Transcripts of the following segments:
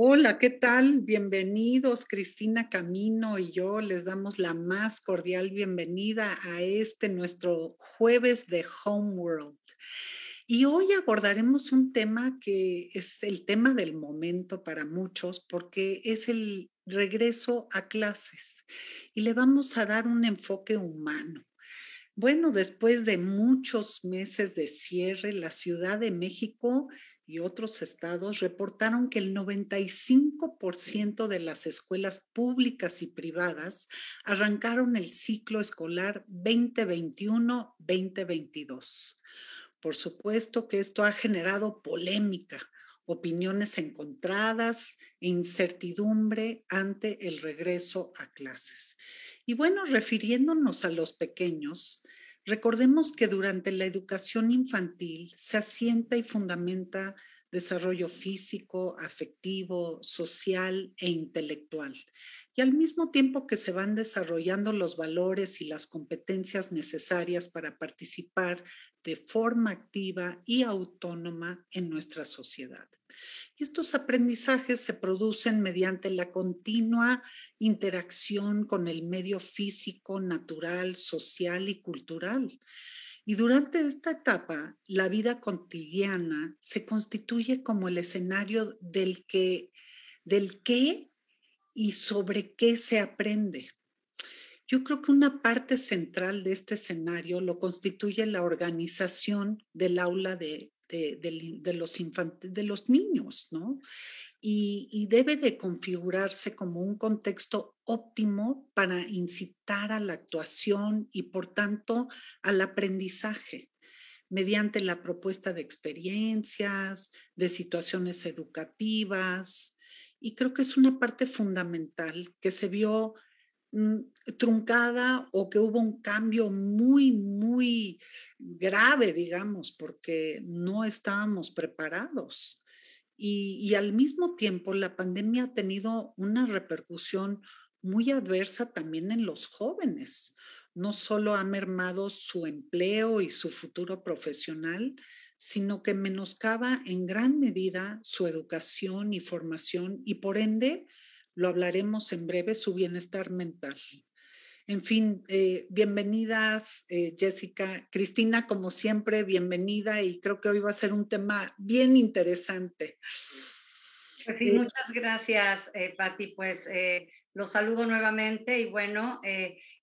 Hola, ¿qué tal? Bienvenidos. Cristina Camino y yo les damos la más cordial bienvenida a este nuestro jueves de Homeworld. Y hoy abordaremos un tema que es el tema del momento para muchos porque es el regreso a clases y le vamos a dar un enfoque humano. Bueno, después de muchos meses de cierre, la Ciudad de México y otros estados reportaron que el 95% de las escuelas públicas y privadas arrancaron el ciclo escolar 2021-2022. Por supuesto que esto ha generado polémica, opiniones encontradas e incertidumbre ante el regreso a clases. Y bueno, refiriéndonos a los pequeños, Recordemos que durante la educación infantil se asienta y fundamenta desarrollo físico, afectivo, social e intelectual. Y al mismo tiempo que se van desarrollando los valores y las competencias necesarias para participar de forma activa y autónoma en nuestra sociedad. Y estos aprendizajes se producen mediante la continua interacción con el medio físico, natural, social y cultural. Y durante esta etapa, la vida cotidiana se constituye como el escenario del que, del qué y sobre qué se aprende. Yo creo que una parte central de este escenario lo constituye la organización del aula de, de, los, de los niños, ¿no? y, debe de configurarse como un contexto óptimo para incitar a la actuación y por tanto al aprendizaje mediante la propuesta de experiencias, de situaciones educativas. Y creo que es una parte fundamental que se vio truncada o que hubo un cambio muy, muy grave, digamos, porque no estábamos preparados. Y, al mismo tiempo, la pandemia ha tenido una repercusión muy adversa también en los jóvenes. No solo ha mermado su empleo y su futuro profesional, sino que menoscaba en gran medida su educación y formación y por ende, lo hablaremos en breve, su bienestar mental. En fin, eh, bienvenidas, eh, Jessica. Cristina, como siempre, bienvenida y creo que hoy va a ser un tema bien interesante. Pues sí, eh, muchas gracias, Patti. Pues los saludo nuevamente y bueno,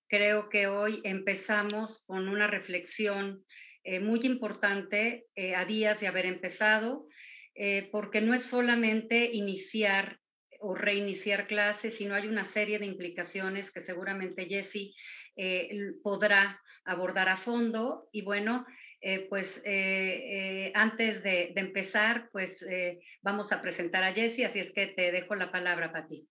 creo que hoy empezamos con una reflexión muy importante a días de haber empezado, porque no es solamente iniciar o reiniciar clases, sino hay una serie de implicaciones que seguramente Jessie eh, podrá abordar a fondo. Y bueno, eh, pues eh, antes de, empezar, pues vamos a presentar a Jessie, así es que te dejo la palabra para ti.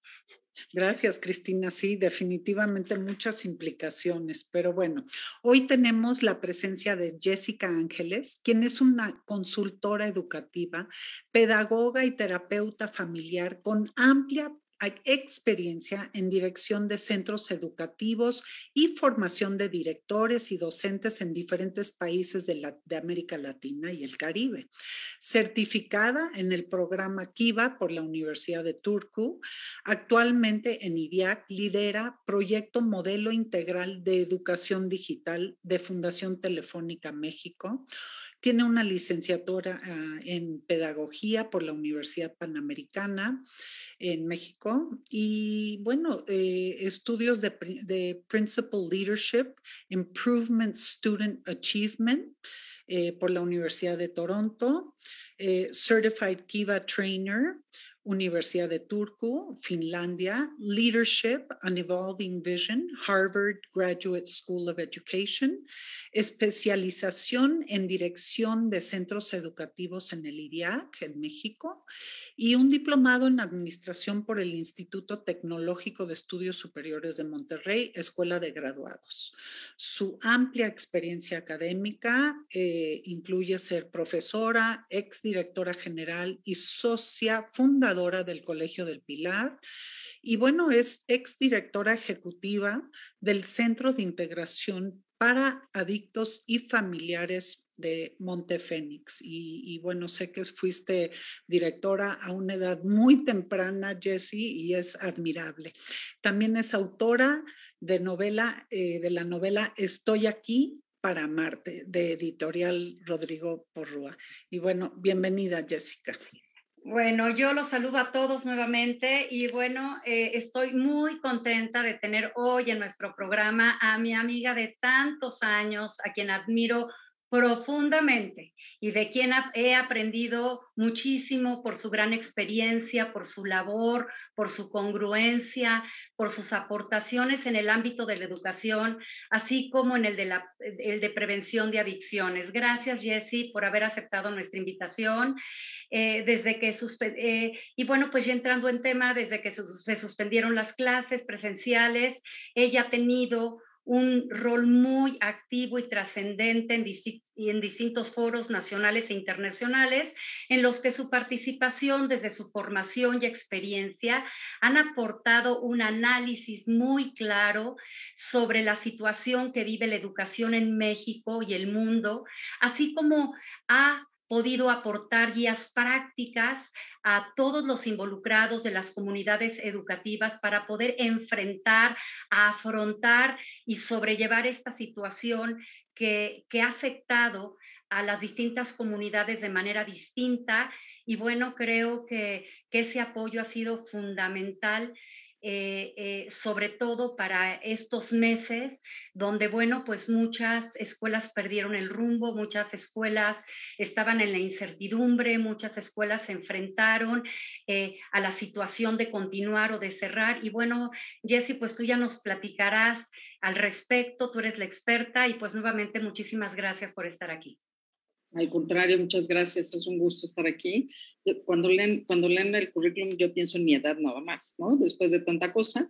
Gracias, Cristina. Sí, definitivamente muchas implicaciones. Pero bueno, hoy tenemos la presencia de Jessica Ángeles, quien es una consultora educativa, pedagoga y terapeuta familiar con amplia experiencia en dirección de centros educativos y formación de directores y docentes en diferentes países de, América Latina y el Caribe. Certificada en el programa Kiva por la Universidad de Turku, actualmente en IDIAC lidera Proyecto Modelo Integral de Educación Digital de Fundación Telefónica México tiene una licenciatura ah, en pedagogía por la Universidad Panamericana en México y, bueno, eh, estudios de, Principal Leadership, Improvement Student Achievement eh, por la Universidad de Toronto, eh, Certified Kiva Trainer, Universidad de Turku, Finlandia, Leadership and Evolving Vision, Harvard Graduate School of Education, especialización en dirección de centros educativos en el IRIAC, en México, y un diplomado en administración por el Instituto Tecnológico de Estudios Superiores de Monterrey, Escuela de Graduados. Su amplia experiencia académica eh, incluye ser profesora, exdirectora general y socia fundadora del Colegio del Pilar. Y bueno, es exdirectora ejecutiva del Centro de Integración para Adictos y Familiares de Montefénix. Y, y, bueno, sé que fuiste directora a una edad muy temprana, Jessie, y es admirable. También es autora de novela, eh, de la novela Estoy aquí para Marte, de editorial Rodrigo Porrúa. Y bueno, bienvenida, Jessica. Bueno, yo los saludo a todos nuevamente y bueno, eh, estoy muy contenta de tener hoy en nuestro programa a mi amiga de tantos años, a quien admiro profundamente y de quien he aprendido muchísimo por su gran experiencia, por su labor, por su congruencia, por sus aportaciones en el ámbito de la educación, así como en el de, la, el de prevención de adicciones. Gracias, Jessie, por haber aceptado nuestra invitación. Eh, desde que eh, y bueno, pues ya entrando en tema, desde que se suspendieron las clases presenciales, ella ha tenido un rol muy activo y trascendente en, distintos foros nacionales e internacionales, en los que su participación desde su formación y experiencia han aportado un análisis muy claro sobre la situación que vive la educación en México y el mundo, así como ha podido aportar guías prácticas a todos los involucrados de las comunidades educativas para poder enfrentar, afrontar y sobrellevar esta situación que, ha afectado a las distintas comunidades de manera distinta. Y bueno, creo que, ese apoyo ha sido fundamental eh, eh, sobre todo para estos meses donde, bueno, pues muchas escuelas perdieron el rumbo, muchas escuelas estaban en la incertidumbre, muchas escuelas se enfrentaron eh, a la situación de continuar o de cerrar. Y bueno, Jessy, pues tú ya nos platicarás al respecto, tú eres la experta y pues nuevamente muchísimas gracias por estar aquí. Al contrario, muchas gracias. Es un gusto estar aquí. Cuando leen, cuando leen el currículum, yo pienso en mi edad nada más, ¿no? Después de tanta cosa.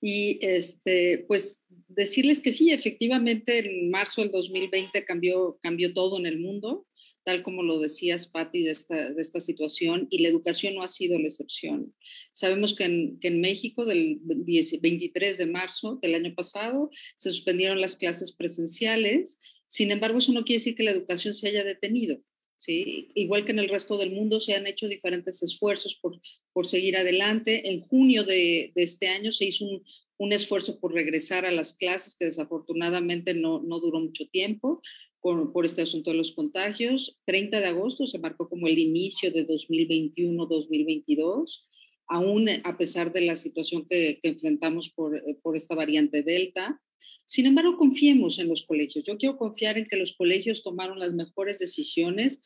Y este, pues decirles que sí, efectivamente, en marzo del 2020 cambió, cambió todo en el mundo, tal como lo decías, Patti, de esta, de esta situación, y la educación no ha sido la excepción. Sabemos que en, que en México, del 23 de marzo del año pasado, se suspendieron las clases presenciales sin embargo, eso no quiere decir que la educación se haya detenido. ¿sí? Igual que en el resto del mundo, se han hecho diferentes esfuerzos por, por seguir adelante. En junio de, este año se hizo un, un, esfuerzo por regresar a las clases, que desafortunadamente no, no duró mucho tiempo por, por, este asunto de los contagios. 30 de agosto se marcó como el inicio de 2021-2022, aún a pesar de la situación que, que enfrentamos por, por esta variante Delta. Sin embargo, confiemos en los colegios. Yo quiero confiar en que los colegios tomaron las mejores decisiones,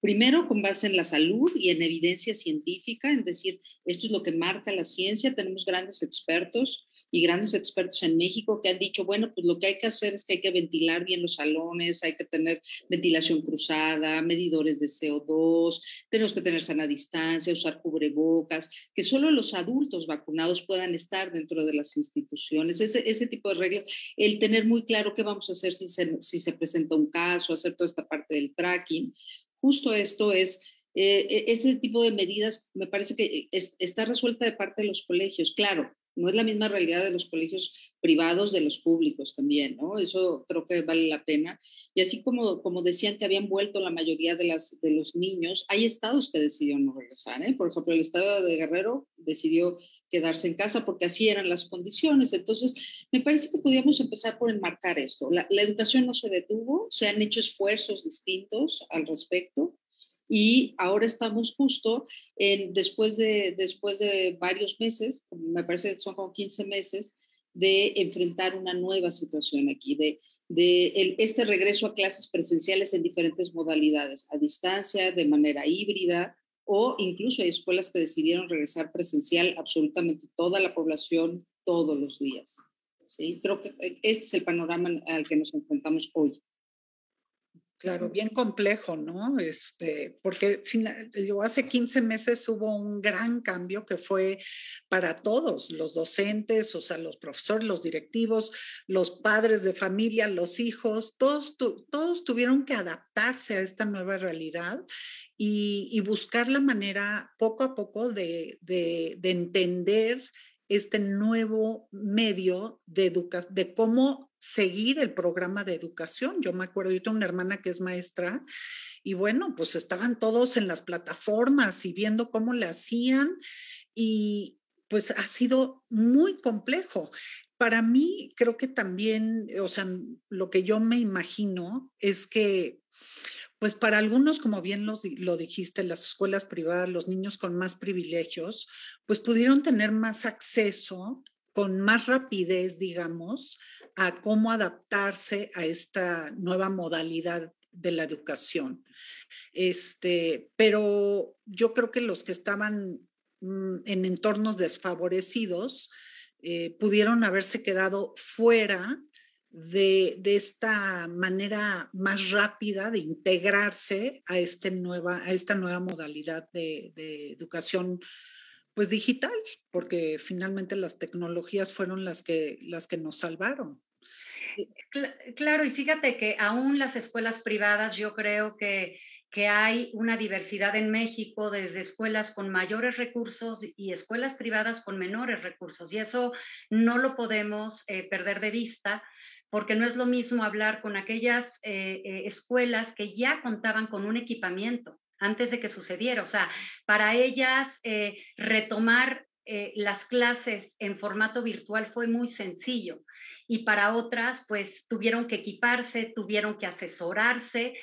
primero con base en la salud y en evidencia científica, en decir, esto es lo que marca la ciencia, tenemos grandes expertos, y grandes expertos en México que han dicho, bueno, pues lo que hay que hacer es que hay que ventilar bien los salones, hay que tener ventilación cruzada, medidores de CO2, tenemos que tener sana distancia, usar cubrebocas, que solo los adultos vacunados puedan estar dentro de las instituciones, ese, ese tipo de reglas, el tener muy claro qué vamos a hacer si se, si se presenta un caso, hacer toda esta parte del tracking. Justo esto es eh, e, ese tipo de medidas me parece que está resuelta de parte de los colegios. Claro, no es la misma realidad de los colegios privados de los públicos también, ¿no? Eso creo que vale la pena. Y así como, como decían que habían vuelto la mayoría de, las, de los niños, hay estados que decidieron no regresar, ¿eh? Por ejemplo, el estado de Guerrero decidió quedarse en casa porque así eran las condiciones. Entonces, me parece que podríamos empezar por enmarcar esto. La educación no se detuvo, se han hecho esfuerzos distintos al respecto y ahora estamos justo en, después, de, después de varios meses, me parece que son como 15 meses, de enfrentar una nueva situación aquí, de, este regreso a clases presenciales en diferentes modalidades, a distancia, de manera híbrida, o incluso hay escuelas que decidieron regresar presencial absolutamente toda la población todos los días. ¿sí? Creo que este es el panorama al que nos enfrentamos hoy. Claro, bien complejo, ¿no? Este, porque digo, hace 15 meses hubo un gran cambio que fue para todos, los docentes, o sea, los profesores, los directivos, los padres de familia, los hijos, todos, todos tuvieron que adaptarse a esta nueva realidad y, buscar la manera poco a poco de entender este nuevo medio de educación, de cómo seguir el programa de educación. Yo me acuerdo, yo tengo una hermana que es maestra y bueno, pues estaban todos en las plataformas y viendo cómo le hacían y pues ha sido muy complejo. Para mí, creo que también, o sea, lo que yo me imagino es que pues para algunos, como bien lo dijiste, las escuelas privadas, los niños con más privilegios, pues pudieron tener más acceso con más rapidez, digamos, a cómo adaptarse a esta nueva modalidad de la educación. Este, pero yo creo que los que estaban mm, en entornos desfavorecidos eh, pudieron haberse quedado fuera de, esta manera más rápida de integrarse a, este nueva, a esta nueva modalidad de, educación pues digital, porque finalmente las tecnologías fueron las que, las que nos salvaron. Claro, y fíjate que aún las escuelas privadas, yo creo que, que hay una diversidad en México desde escuelas con mayores recursos y escuelas privadas con menores recursos, y eso no lo podemos eh, perder de vista porque no es lo mismo hablar con aquellas eh, eh, escuelas que ya contaban con un equipamiento antes de que sucediera. O sea, para ellas eh, retomar las clases en formato virtual fue muy sencillo y para otras pues tuvieron que equiparse, tuvieron que asesorarse.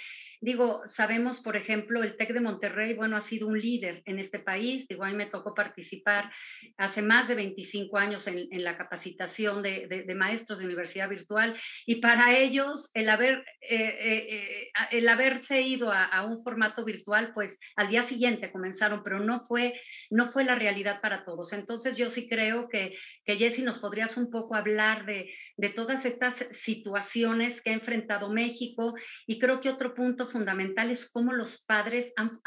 Digo, sabemos, por ejemplo, el TEC de Monterrey, bueno, ha sido un líder en este país, digo, a mí me tocó participar hace más de 25 años en, la capacitación de, maestros de universidad virtual y para ellos el, haber, eh, eh, el haberse ido a, un formato virtual, pues al día siguiente comenzaron, pero no fue, no fue la realidad para todos. Entonces yo sí creo que, que Jessy nos podrías un poco hablar de, de todas estas situaciones que ha enfrentado México y creo que otro punto fundamental es cómo los padres han,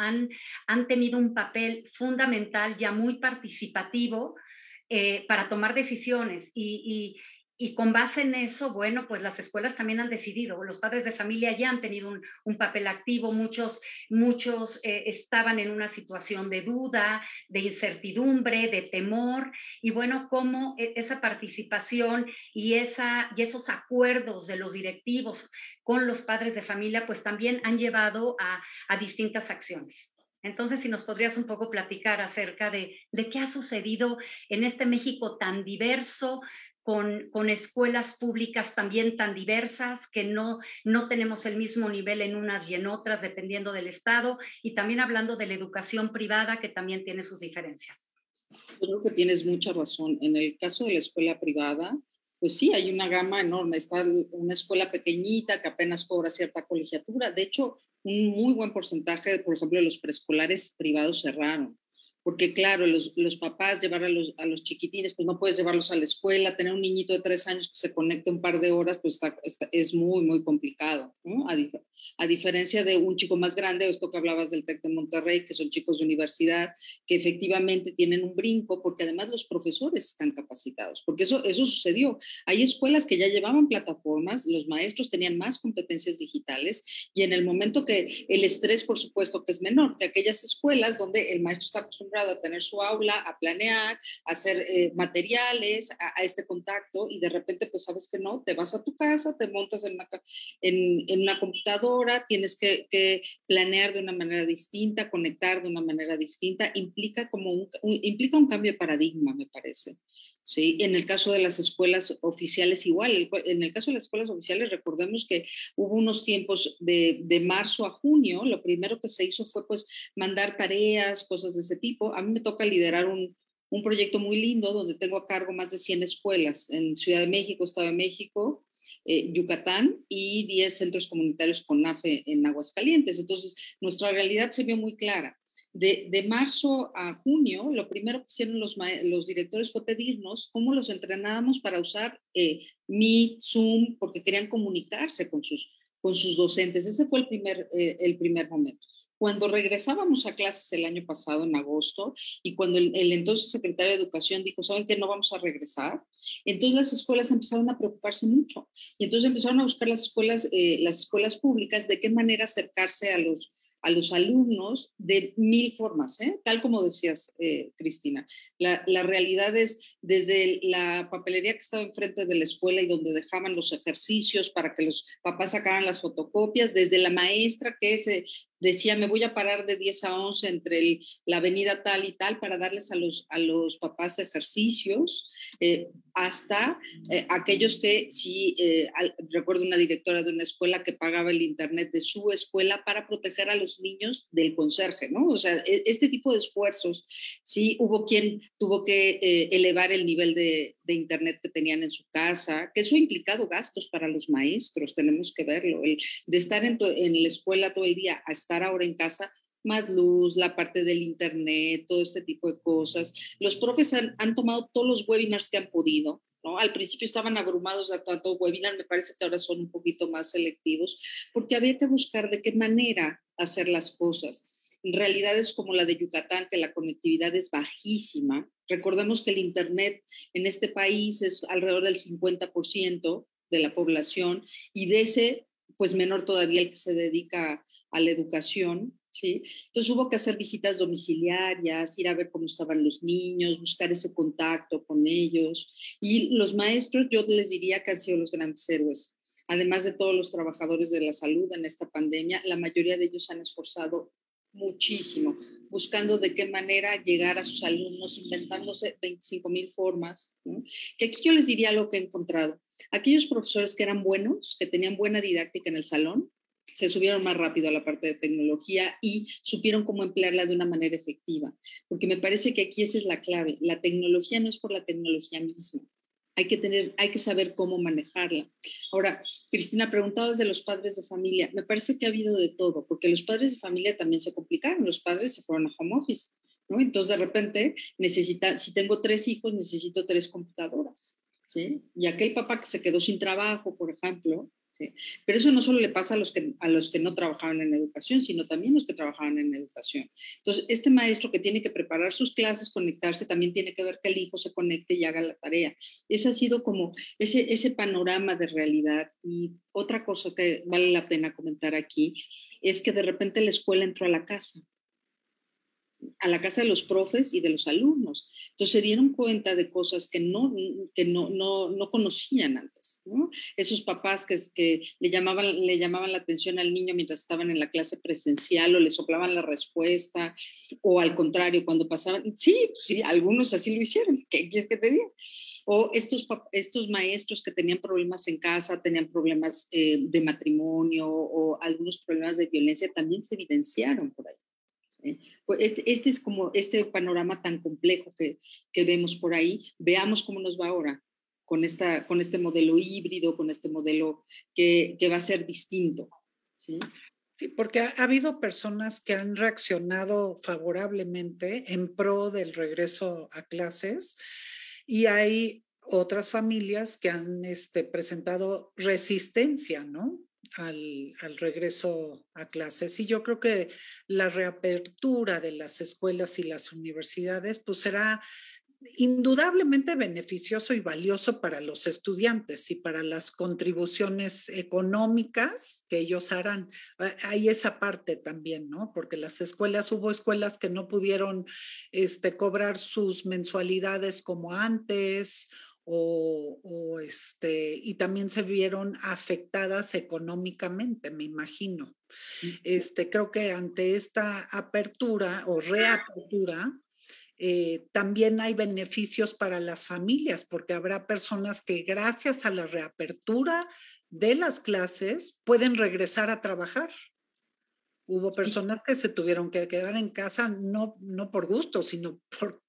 han, tenido un papel fundamental, ya muy participativo, eh, para tomar decisiones. Y, y con base en eso, bueno, pues las escuelas también han decidido, los padres de familia ya han tenido un, papel activo, muchos, muchos eh, estaban en una situación de duda, de incertidumbre, de temor, y bueno, cómo e, esa participación y, esa, y esos acuerdos de los directivos con los padres de familia, pues también han llevado a, a distintas acciones. Entonces, si nos podrías un poco platicar acerca de, de, qué ha sucedido en este México tan diverso, con, escuelas públicas también tan diversas, que no, no tenemos el mismo nivel en unas y en otras, dependiendo del Estado, y también hablando de la educación privada, que también tiene sus diferencias. Creo que tienes mucha razón. En el caso de la escuela privada, pues sí, hay una gama enorme. Está una escuela pequeñita que apenas cobra cierta colegiatura. De hecho, un muy buen porcentaje, por ejemplo, de los preescolares privados cerraron porque claro, los, los papás llevar a los, a los, chiquitines, pues no puedes llevarlos a la escuela, tener un niñito de tres años que se conecte un par de horas, pues está, es muy, muy complicado, ¿no? A, a, diferencia de un chico más grande, esto que hablabas del TEC de Monterrey, que son chicos de universidad, que efectivamente tienen un brinco, porque además los profesores están capacitados, porque eso, eso sucedió. Hay escuelas que ya llevaban plataformas, los maestros tenían más competencias digitales, y en el momento que el estrés, por supuesto, que es menor que aquellas escuelas donde el maestro está acostumbrado a tener su aula, a planear, a hacer eh, materiales, a, este contacto y de repente pues sabes que no, te vas a tu casa, te montas en una, computadora, tienes que, planear de una manera distinta, conectar de una manera distinta, implica como un, implica un cambio de paradigma, me parece. ¿Sí? En el caso de las escuelas oficiales igual, en el caso de las escuelas oficiales recordemos que hubo unos tiempos de, de, marzo a junio, lo primero que se hizo fue pues mandar tareas, cosas de ese tipo. A mí me toca liderar un, un proyecto muy lindo donde tengo a cargo más de 100 escuelas en Ciudad de México, Estado de México, eh, Yucatán y 10 centros comunitarios con NAFE en Aguascalientes. Entonces, nuestra realidad se vio muy clara de, marzo a junio, lo primero que hicieron los, los directores fue pedirnos cómo los entrenábamos para usar eh, Mi, Zoom, porque querían comunicarse con sus, con sus docentes. Ese fue el primer, eh, el primer momento. Cuando regresábamos a clases el año pasado, en agosto, y cuando el, entonces secretario de Educación dijo, ¿saben que no vamos a regresar? Entonces las escuelas empezaron a preocuparse mucho. Y entonces empezaron a buscar las escuelas, eh, las escuelas públicas de qué manera acercarse a los, a los alumnos de mil formas, ¿eh? tal como decías, eh, Cristina. La, la, realidad es desde la papelería que estaba enfrente de la escuela y donde dejaban los ejercicios para que los papás sacaran las fotocopias, desde la maestra que se decía, me voy a parar de 10 a 11 entre la avenida tal y tal para darles a los, a los papás ejercicios, eh, hasta eh, aquellos que sí, eh, recuerdo una directora de una escuela que pagaba el internet de su escuela para proteger a los niños del conserje, ¿no? O sea, e, este tipo de esfuerzos, sí, hubo quien tuvo que elevar el nivel de, de, internet que tenían en su casa, que eso ha implicado gastos para los maestros, tenemos que verlo, el, de estar en, en la escuela todo el día a estar ahora en casa, más luz, la parte del internet, todo este tipo de cosas. Los profes han, tomado todos los webinars que han podido, ¿no? Al principio estaban abrumados de tanto webinar, me parece que ahora son un poquito más selectivos, porque había que buscar de qué manera hacer las cosas. En realidades como la de Yucatán, que la conectividad es bajísima. Recordemos que el Internet en este país es alrededor del 50% de la población y de ese, pues menor todavía el que se dedica a la educación, ¿sí? Entonces hubo que hacer visitas domiciliarias, ir a ver cómo estaban los niños, buscar ese contacto con ellos. Y los maestros, yo les diría que han sido los grandes héroes. Además de todos los trabajadores de la salud en esta pandemia, la mayoría de ellos han esforzado muchísimo, buscando de qué manera llegar a sus alumnos, inventándose 25 mil formas. Que aquí yo les diría lo que he encontrado. Aquellos profesores que eran buenos, que tenían buena didáctica en el salón, se subieron más rápido a la parte de tecnología y supieron cómo emplearla de una manera efectiva. Porque me parece que aquí esa es la clave. La tecnología no es por la tecnología misma. Hay que, tener, hay que saber cómo manejarla. Ahora, Cristina, preguntaba desde los padres de familia. Me parece que ha habido de todo, porque los padres de familia también se complicaron. Los padres se fueron a home office. ¿no? Entonces, de repente, necesita, si tengo tres hijos, necesito tres computadoras. ¿sí? Y aquel papá que se quedó sin trabajo, por ejemplo, pero eso no solo le pasa a los, que, a los que no trabajaban en educación, sino también los que trabajaban en educación. Entonces, este maestro que tiene que preparar sus clases, conectarse, también tiene que ver que el hijo se conecte y haga la tarea. Ese ha sido como ese, ese panorama de realidad. Y otra cosa que vale la pena comentar aquí es que de repente la escuela entró a la casa a la casa de los profes y de los alumnos. Entonces se dieron cuenta de cosas que no, que no, no, no conocían antes. Esos papás que, que le, llamaban, le llamaban la atención al niño mientras estaban en la clase presencial o le soplaban la respuesta, o al contrario, cuando pasaban, sí, sí, algunos así lo hicieron, ¿qué quieres que te diga? O estos, estos maestros que tenían problemas en casa, tenían problemas eh, de matrimonio o algunos problemas de violencia, también se evidenciaron por ahí. Pues este, este, es como este panorama tan complejo que, que, vemos por ahí. Veamos cómo nos va ahora con, esta, con este modelo híbrido, con este modelo que, que va a ser distinto. ¿sí? Porque ha, habido personas que han reaccionado favorablemente en pro del regreso a clases y hay otras familias que han este, presentado resistencia, ¿no? Al, regreso a clases. Y yo creo que la reapertura de las escuelas y las universidades pues será indudablemente beneficioso y valioso para los estudiantes y para las contribuciones económicas que ellos harán. Hay esa parte también, ¿no? Porque las escuelas, hubo escuelas que no pudieron este, cobrar sus mensualidades como antes o, este, y también se vieron afectadas económicamente, me imagino. Este, creo que ante esta apertura o reapertura, eh, también hay beneficios para las familias, porque habrá personas que gracias a la reapertura de las clases pueden regresar a trabajar. Hubo personas que se tuvieron que quedar en casa no, no por gusto, sino por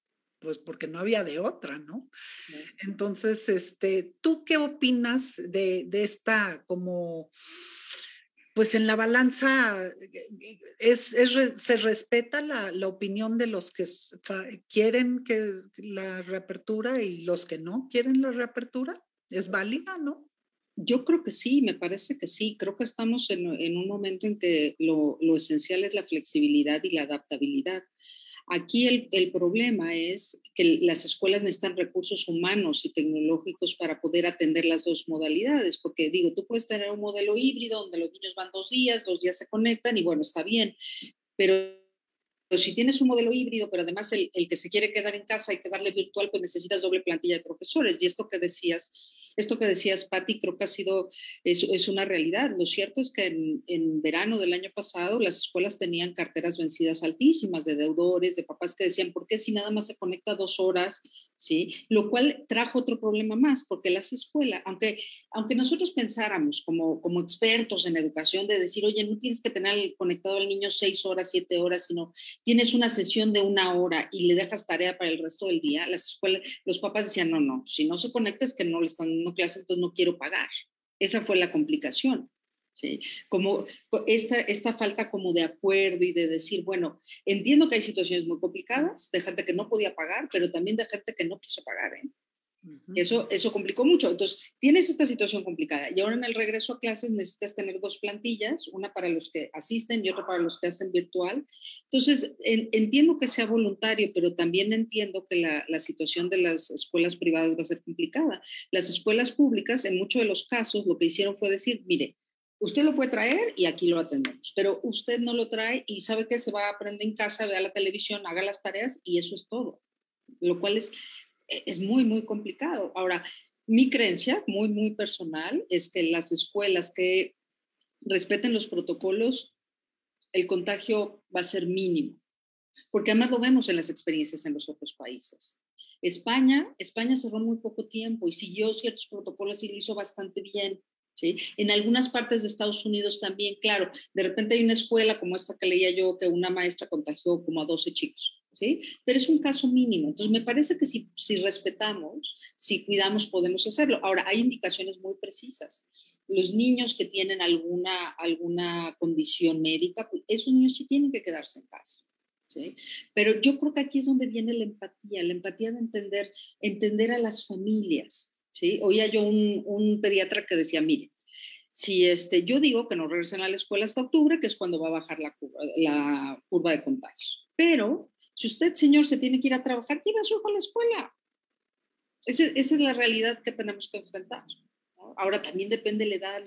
pues porque no había de otra, ¿no? Entonces, este, ¿tú qué opinas de, esta como, pues en la balanza, es, se respeta la, la, opinión de los que quieren que la reapertura y los que no quieren la reapertura? ¿Es válida, no? Yo creo que sí, me parece que sí. Creo que estamos en, en un momento en que lo, lo, esencial es la flexibilidad y la adaptabilidad. Aquí el, problema es que las escuelas necesitan recursos humanos y tecnológicos para poder atender las dos modalidades, porque digo, tú puedes tener un modelo híbrido donde los niños van dos días, dos días se conectan y bueno, está bien, pero si tienes un modelo híbrido, pero además el, que se quiere quedar en casa y quedarle virtual, pues necesitas doble plantilla de profesores. Y esto que decías, esto que decías, Patti, creo que ha sido, es, es una realidad. Lo cierto es que en, en, verano del año pasado las escuelas tenían carteras vencidas altísimas de deudores, de papás que decían, ¿por qué si nada más se conecta dos horas ¿sí? Lo cual trajo otro problema más, porque las escuelas, aunque, aunque nosotros pensáramos como, como expertos en educación de decir, oye, no tienes que tener conectado al niño seis horas, siete horas, sino tienes una sesión de una hora y le dejas tarea para el resto del día, las escuelas, los papás decían, no, no, si no se conecta es que no le están dando clases, entonces no quiero pagar. Esa fue la complicación. ¿Sí? Como esta, esta falta como de acuerdo y de decir, bueno, entiendo que hay situaciones muy complicadas, de gente que no podía pagar, pero también de gente que no quiso pagar, ¿eh? Eso, eso complicó mucho. Entonces, tienes esta situación complicada y ahora en el regreso a clases necesitas tener dos plantillas, una para los que asisten y otra para los que hacen virtual. Entonces, entiendo que sea voluntario, pero también entiendo que la, la, situación de las escuelas privadas va a ser complicada. Las escuelas públicas, en muchos de los casos, lo que hicieron fue decir, mire, Usted lo puede traer y aquí lo atendemos, pero usted no lo trae y sabe que se va a aprender en casa, vea la televisión, haga las tareas y eso es todo, lo cual es, es muy, muy complicado. Ahora, mi creencia, muy, muy personal, es que las escuelas que respeten los protocolos, el contagio va a ser mínimo, porque además lo vemos en las experiencias en los otros países. España, España cerró muy poco tiempo y siguió ciertos protocolos y lo hizo bastante bien ¿sí? En algunas partes de Estados Unidos también, claro, de repente hay una escuela como esta que leía yo, que una maestra contagió como a 12 chicos, ¿sí? Pero es un caso mínimo. Entonces, me parece que si, si respetamos, si cuidamos, podemos hacerlo. Ahora, hay indicaciones muy precisas. Los niños que tienen alguna, alguna condición médica, pues esos niños sí tienen que quedarse en casa. ¿Sí? Pero yo creo que aquí es donde viene la empatía, la empatía de entender, entender a las familias, ¿sí? Oía yo un, pediatra que decía, mire, si este, yo digo que no regresen a la escuela hasta octubre, que es cuando va a bajar la curva, de contagios, pero si usted, señor, se tiene que ir a trabajar, lleva a su hijo a la escuela. Esa, es la realidad que tenemos que enfrentar. Ahora también depende de la edad.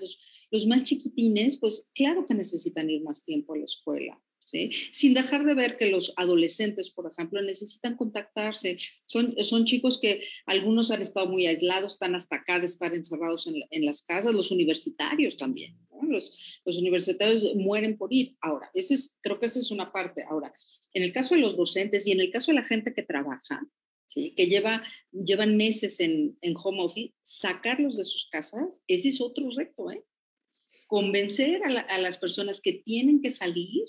Los más chiquitines, pues claro que necesitan ir más tiempo a la escuela. ¿Sí? Sin dejar de ver que los adolescentes, por ejemplo, necesitan contactarse. Son, son chicos que algunos han estado muy aislados, están hasta acá de estar encerrados en, en las casas, los universitarios también. ¿no? Los, los, universitarios mueren por ir. Ahora, ese es, creo que esa es una parte. Ahora, en el caso de los docentes y en el caso de la gente que trabaja, ¿sí? que lleva, llevan meses en, en home office, sacarlos de sus casas, ese es otro reto. ¿eh? Convencer a, la, a las personas que tienen que salir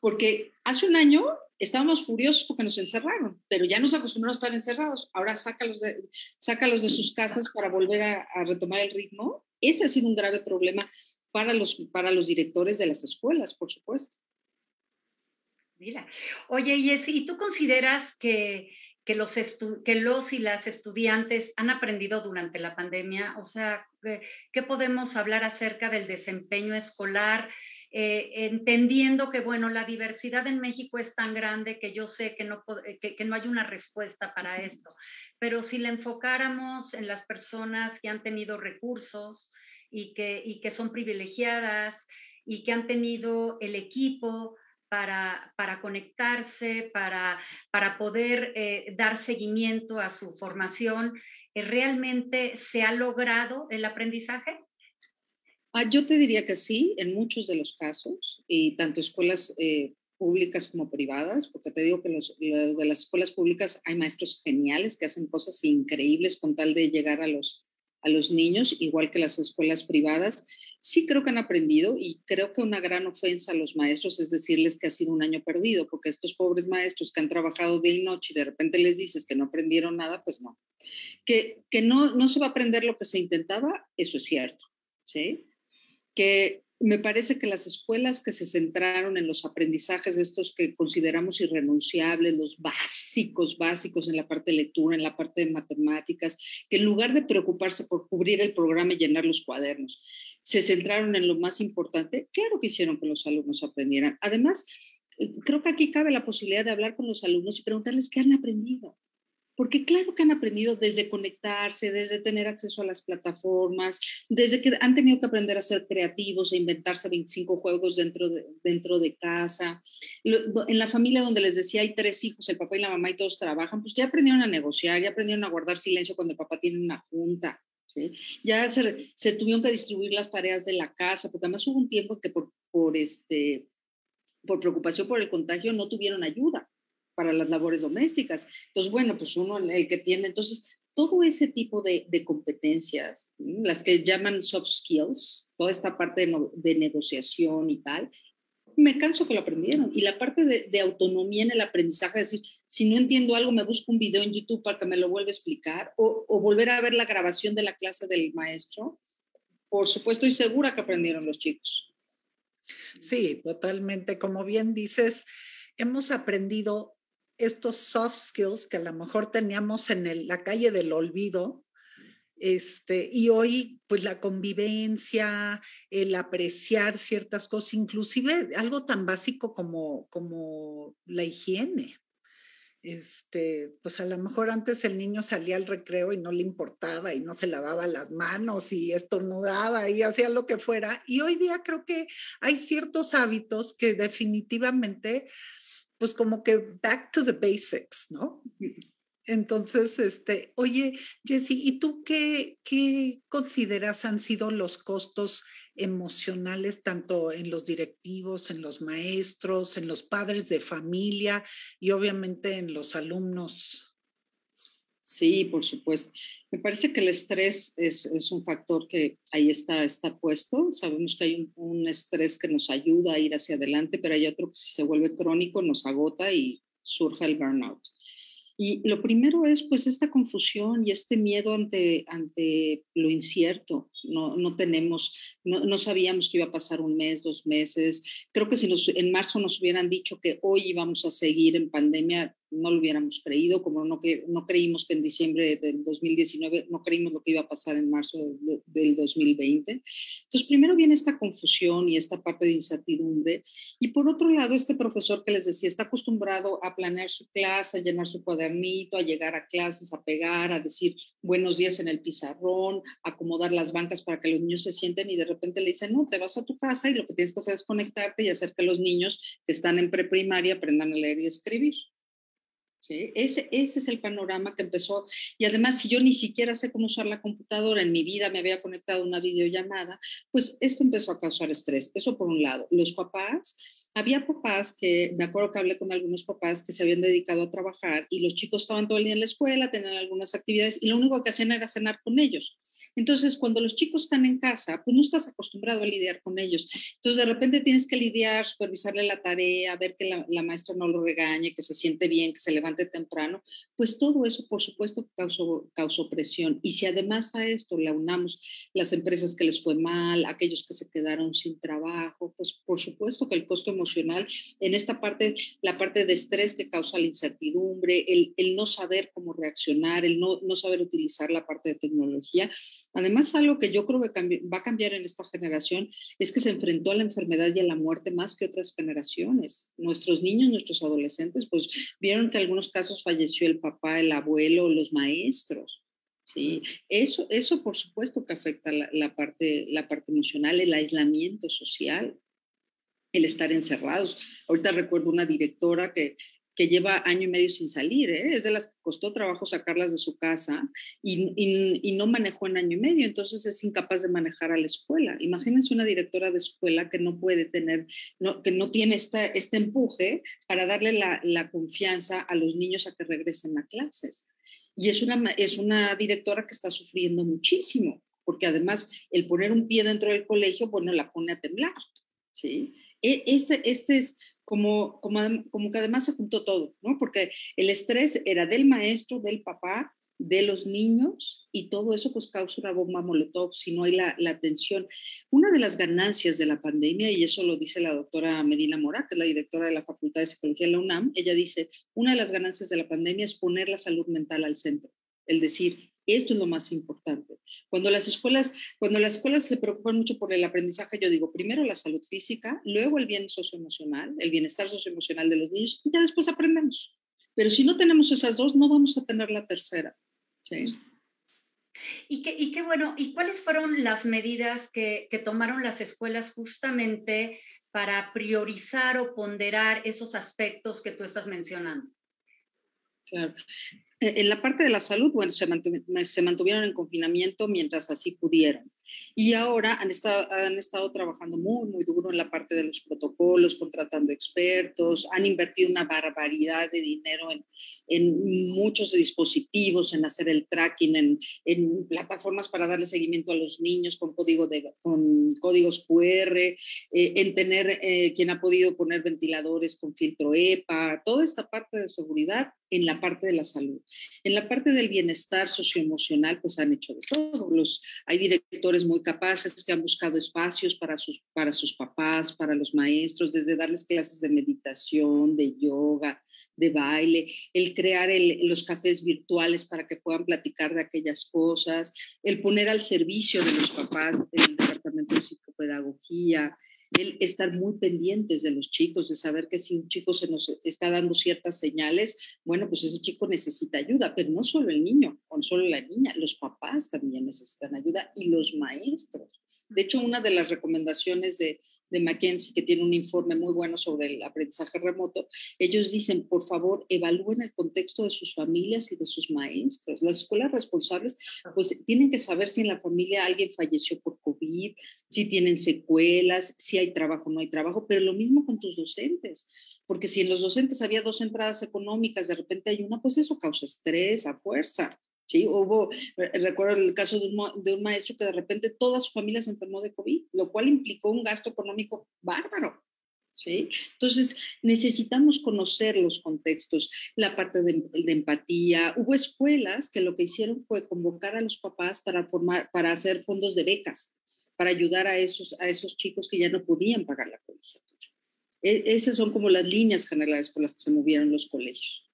porque hace un año estábamos furiosos porque nos encerraron, pero ya nos acostumbramos a estar encerrados. Ahora sácalos de, sácalos de sus casas para volver a, a, retomar el ritmo. Ese ha sido un grave problema para los, para los directores de las escuelas, por supuesto. Mira, oye, ¿y tú consideras que, que, los que los y las estudiantes han aprendido durante la pandemia? O sea, ¿qué, qué podemos hablar acerca del desempeño escolar? Eh, entendiendo que, bueno, la diversidad en México es tan grande que yo sé que no, que, que no hay una respuesta para esto, pero si la enfocáramos en las personas que han tenido recursos y que, y que son privilegiadas y que han tenido el equipo para, para conectarse, para, para poder eh, dar seguimiento a su formación, eh, ¿realmente se ha logrado el aprendizaje? Ah, yo te diría que sí, en muchos de los casos, y tanto escuelas eh, públicas como privadas, porque te digo que los, los, de las escuelas públicas hay maestros geniales que hacen cosas increíbles con tal de llegar a los, a los niños, igual que las escuelas privadas. Sí creo que han aprendido y creo que una gran ofensa a los maestros es decirles que ha sido un año perdido, porque estos pobres maestros que han trabajado día y noche y de repente les dices que no aprendieron nada, pues no. Que, que no, no se va a aprender lo que se intentaba, eso es cierto, ¿sí? Que me parece que las escuelas que se centraron en los aprendizajes estos que consideramos irrenunciables, los básicos, básicos en la parte de lectura, en la parte de matemáticas, que en lugar de preocuparse por cubrir el programa y llenar los cuadernos, se centraron en lo más importante, claro que hicieron que los alumnos aprendieran. Además, eh, creo que aquí cabe la posibilidad de hablar con los alumnos y preguntarles qué han aprendido. Porque claro que han aprendido desde conectarse, desde tener acceso a las plataformas, desde que han tenido que aprender a ser creativos, a inventarse 25 juegos dentro de, dentro de casa. En la familia donde les decía hay tres hijos, el papá y la mamá y todos trabajan, pues ya aprendieron a negociar, ya aprendieron a guardar silencio cuando el papá tiene una junta. Ya se, se, tuvieron que distribuir las tareas de la casa, porque además hubo un tiempo que por, por, este, por preocupación por el contagio no tuvieron ayuda para las labores domésticas. Entonces, bueno, pues uno, el que tiene, entonces, todo ese tipo de, de competencias, las que llaman soft skills, toda esta parte de, no, de, negociación y tal, me canso que lo aprendieron. Y la parte de, de, autonomía en el aprendizaje, es decir, si no entiendo algo, me busco un video en YouTube para que me lo vuelva a explicar o, volver a ver la grabación de la clase del maestro. Por supuesto, y segura que aprendieron los chicos. Sí, totalmente. Como bien dices, hemos aprendido estos soft skills que a lo mejor teníamos en la calle del olvido, este, y hoy pues la convivencia, el apreciar ciertas cosas, inclusive algo tan básico como, como la higiene. Este, pues a lo mejor antes el niño salía al recreo y no le importaba y no se lavaba las manos y estornudaba y hacía lo que fuera. Y hoy día creo que hay ciertos hábitos que definitivamente pues como que back to the basics, ¿no? Entonces, este, oye, Jessie, ¿y tú qué, qué consideras han sido los costos emocionales tanto en los directivos, en los maestros, en los padres de familia y obviamente en los alumnos? Sí, por supuesto. Me parece que el estrés es, un factor que ahí está, está puesto. Sabemos que hay un, estrés que nos ayuda a ir hacia adelante, pero hay otro que si se vuelve crónico nos agota y surge el burnout. Y lo primero es pues esta confusión y este miedo ante, ante lo incierto. No, no tenemos, no, no, sabíamos que iba a pasar un mes, dos meses. Creo que si en marzo nos hubieran dicho que hoy íbamos a seguir en pandemia, no lo hubiéramos creído, como no, que, no creímos que en diciembre del 2019, no creímos lo que iba a pasar en marzo de, del 2020. Entonces, primero viene esta confusión y esta parte de incertidumbre. Y por otro lado, este profesor que les decía, está acostumbrado a planear su clase, a llenar su cuadernito, a llegar a clases, a pegar, a decir buenos días en el pizarrón, a acomodar las bancas para que los niños se sienten y de repente le dicen, no, te vas a tu casa y lo que tienes que hacer es conectarte y hacer que los niños que están en preprimaria aprendan a leer y escribir. ¿Sí? Ese, ese es el panorama que empezó. Y además, si yo ni siquiera sé cómo usar la computadora, en mi vida me había conectado una videollamada, pues esto empezó a causar estrés. Eso por un lado. Los papás, había papás que, me acuerdo que hablé con algunos papás que se habían dedicado a trabajar y los chicos estaban todo el día en la escuela, tenían algunas actividades y lo único que hacían era cenar con ellos. Entonces, cuando los chicos están en casa, pues no estás acostumbrado a lidiar con ellos. Entonces, de repente tienes que lidiar, supervisarle la tarea, ver que la, la maestra no lo regañe, que se siente bien, que se levante temprano. Pues todo eso, por supuesto, causó, causó presión. Y si además a esto le aunamos las empresas que les fue mal, aquellos que se quedaron sin trabajo, pues por supuesto que el costo emocional, en esta parte, la parte de estrés que causa la incertidumbre, el, el no saber cómo reaccionar, el no, no saber utilizar la parte de tecnología, Además, algo que yo creo que va a cambiar en esta generación es que se enfrentó a la enfermedad y a la muerte más que otras generaciones. Nuestros niños, nuestros adolescentes, pues vieron que en algunos casos falleció el papá, el abuelo, los maestros. Sí, eso, eso por supuesto que afecta la, la parte, la parte emocional, el aislamiento social, el estar encerrados. Ahorita recuerdo una directora que que lleva año y medio sin salir, ¿eh? es de las que costó trabajo sacarlas de su casa y, y, no manejó en año y medio, entonces es incapaz de manejar a la escuela. Imagínense una directora de escuela que no puede tener, que no tiene esta, este empuje para darle la, la, confianza a los niños a que regresen a clases. Y es una, es una directora que está sufriendo muchísimo, porque además el poner un pie dentro del colegio, bueno, la pone a temblar, ¿sí? E, este, este es como, como, como que además se juntó todo, ¿no? Porque el estrés era del maestro, del papá, de los niños y todo eso pues causa una bomba molotov si no hay la, la, atención. Una de las ganancias de la pandemia, y eso lo dice la doctora Medina Mora, que es la directora de la Facultad de Psicología de la UNAM, ella dice, una de las ganancias de la pandemia es poner la salud mental al centro, el decir, esto es lo más importante. Cuando las escuelas, cuando las escuelas se preocupan mucho por el aprendizaje, yo digo, primero la salud física, luego el bien socioemocional, el bienestar socioemocional de los niños, y ya después aprendemos. Pero si no tenemos esas dos, no vamos a tener la tercera. ¿sí? Y qué, y qué bueno, ¿y cuáles fueron las medidas que, que tomaron las escuelas justamente para priorizar o ponderar esos aspectos que tú estás mencionando? Claro. En la parte de la salud, bueno, se, mantuvieron en confinamiento mientras así pudieron. Y ahora han estado, han estado trabajando muy, muy duro en la parte de los protocolos, contratando expertos, han invertido una barbaridad de dinero en, en muchos dispositivos, en hacer el tracking, en, en, plataformas para darle seguimiento a los niños con, código de, con códigos QR, eh, en tener eh, quien ha podido poner ventiladores con filtro EPA, toda esta parte de seguridad en la parte de la salud. En la parte del bienestar socioemocional, pues han hecho de todo. Los, hay directores muy capaces que han buscado espacios para sus, para sus papás, para los maestros, desde darles clases de meditación, de yoga, de baile, el crear los cafés virtuales para que puedan platicar de aquellas cosas, el poner al servicio de los papás el departamento de psicopedagogía, el estar muy pendientes de los chicos, de saber que si un chico se nos está dando ciertas señales, bueno, pues ese chico necesita ayuda, pero no solo el niño, o solo la niña, los papás también necesitan ayuda y los maestros. De hecho, una de las recomendaciones de, de McKinsey, que tiene un informe muy bueno sobre el aprendizaje remoto, ellos dicen, por favor, evalúen el contexto de sus familias y de sus maestros. Las escuelas responsables, pues tienen que saber si en la familia alguien falleció por COVID, si tienen secuelas, si hay trabajo o no hay trabajo, pero lo mismo con tus docentes, porque si en los docentes había dos entradas económicas, de repente hay una, pues eso causa estrés a fuerza. Sí, hubo, recuerdo el caso de un, de un, maestro que de repente toda su familia se enfermó de COVID, lo cual implicó un gasto económico bárbaro. ¿Sí? Entonces, necesitamos conocer los contextos, la parte de, de, empatía. Hubo escuelas que lo que hicieron fue convocar a los papás para, formar, para hacer fondos de becas, para ayudar a esos, a esos chicos que ya no podían pagar la colegiatura. E, esas son como las líneas generales por las que se movieron los colegios.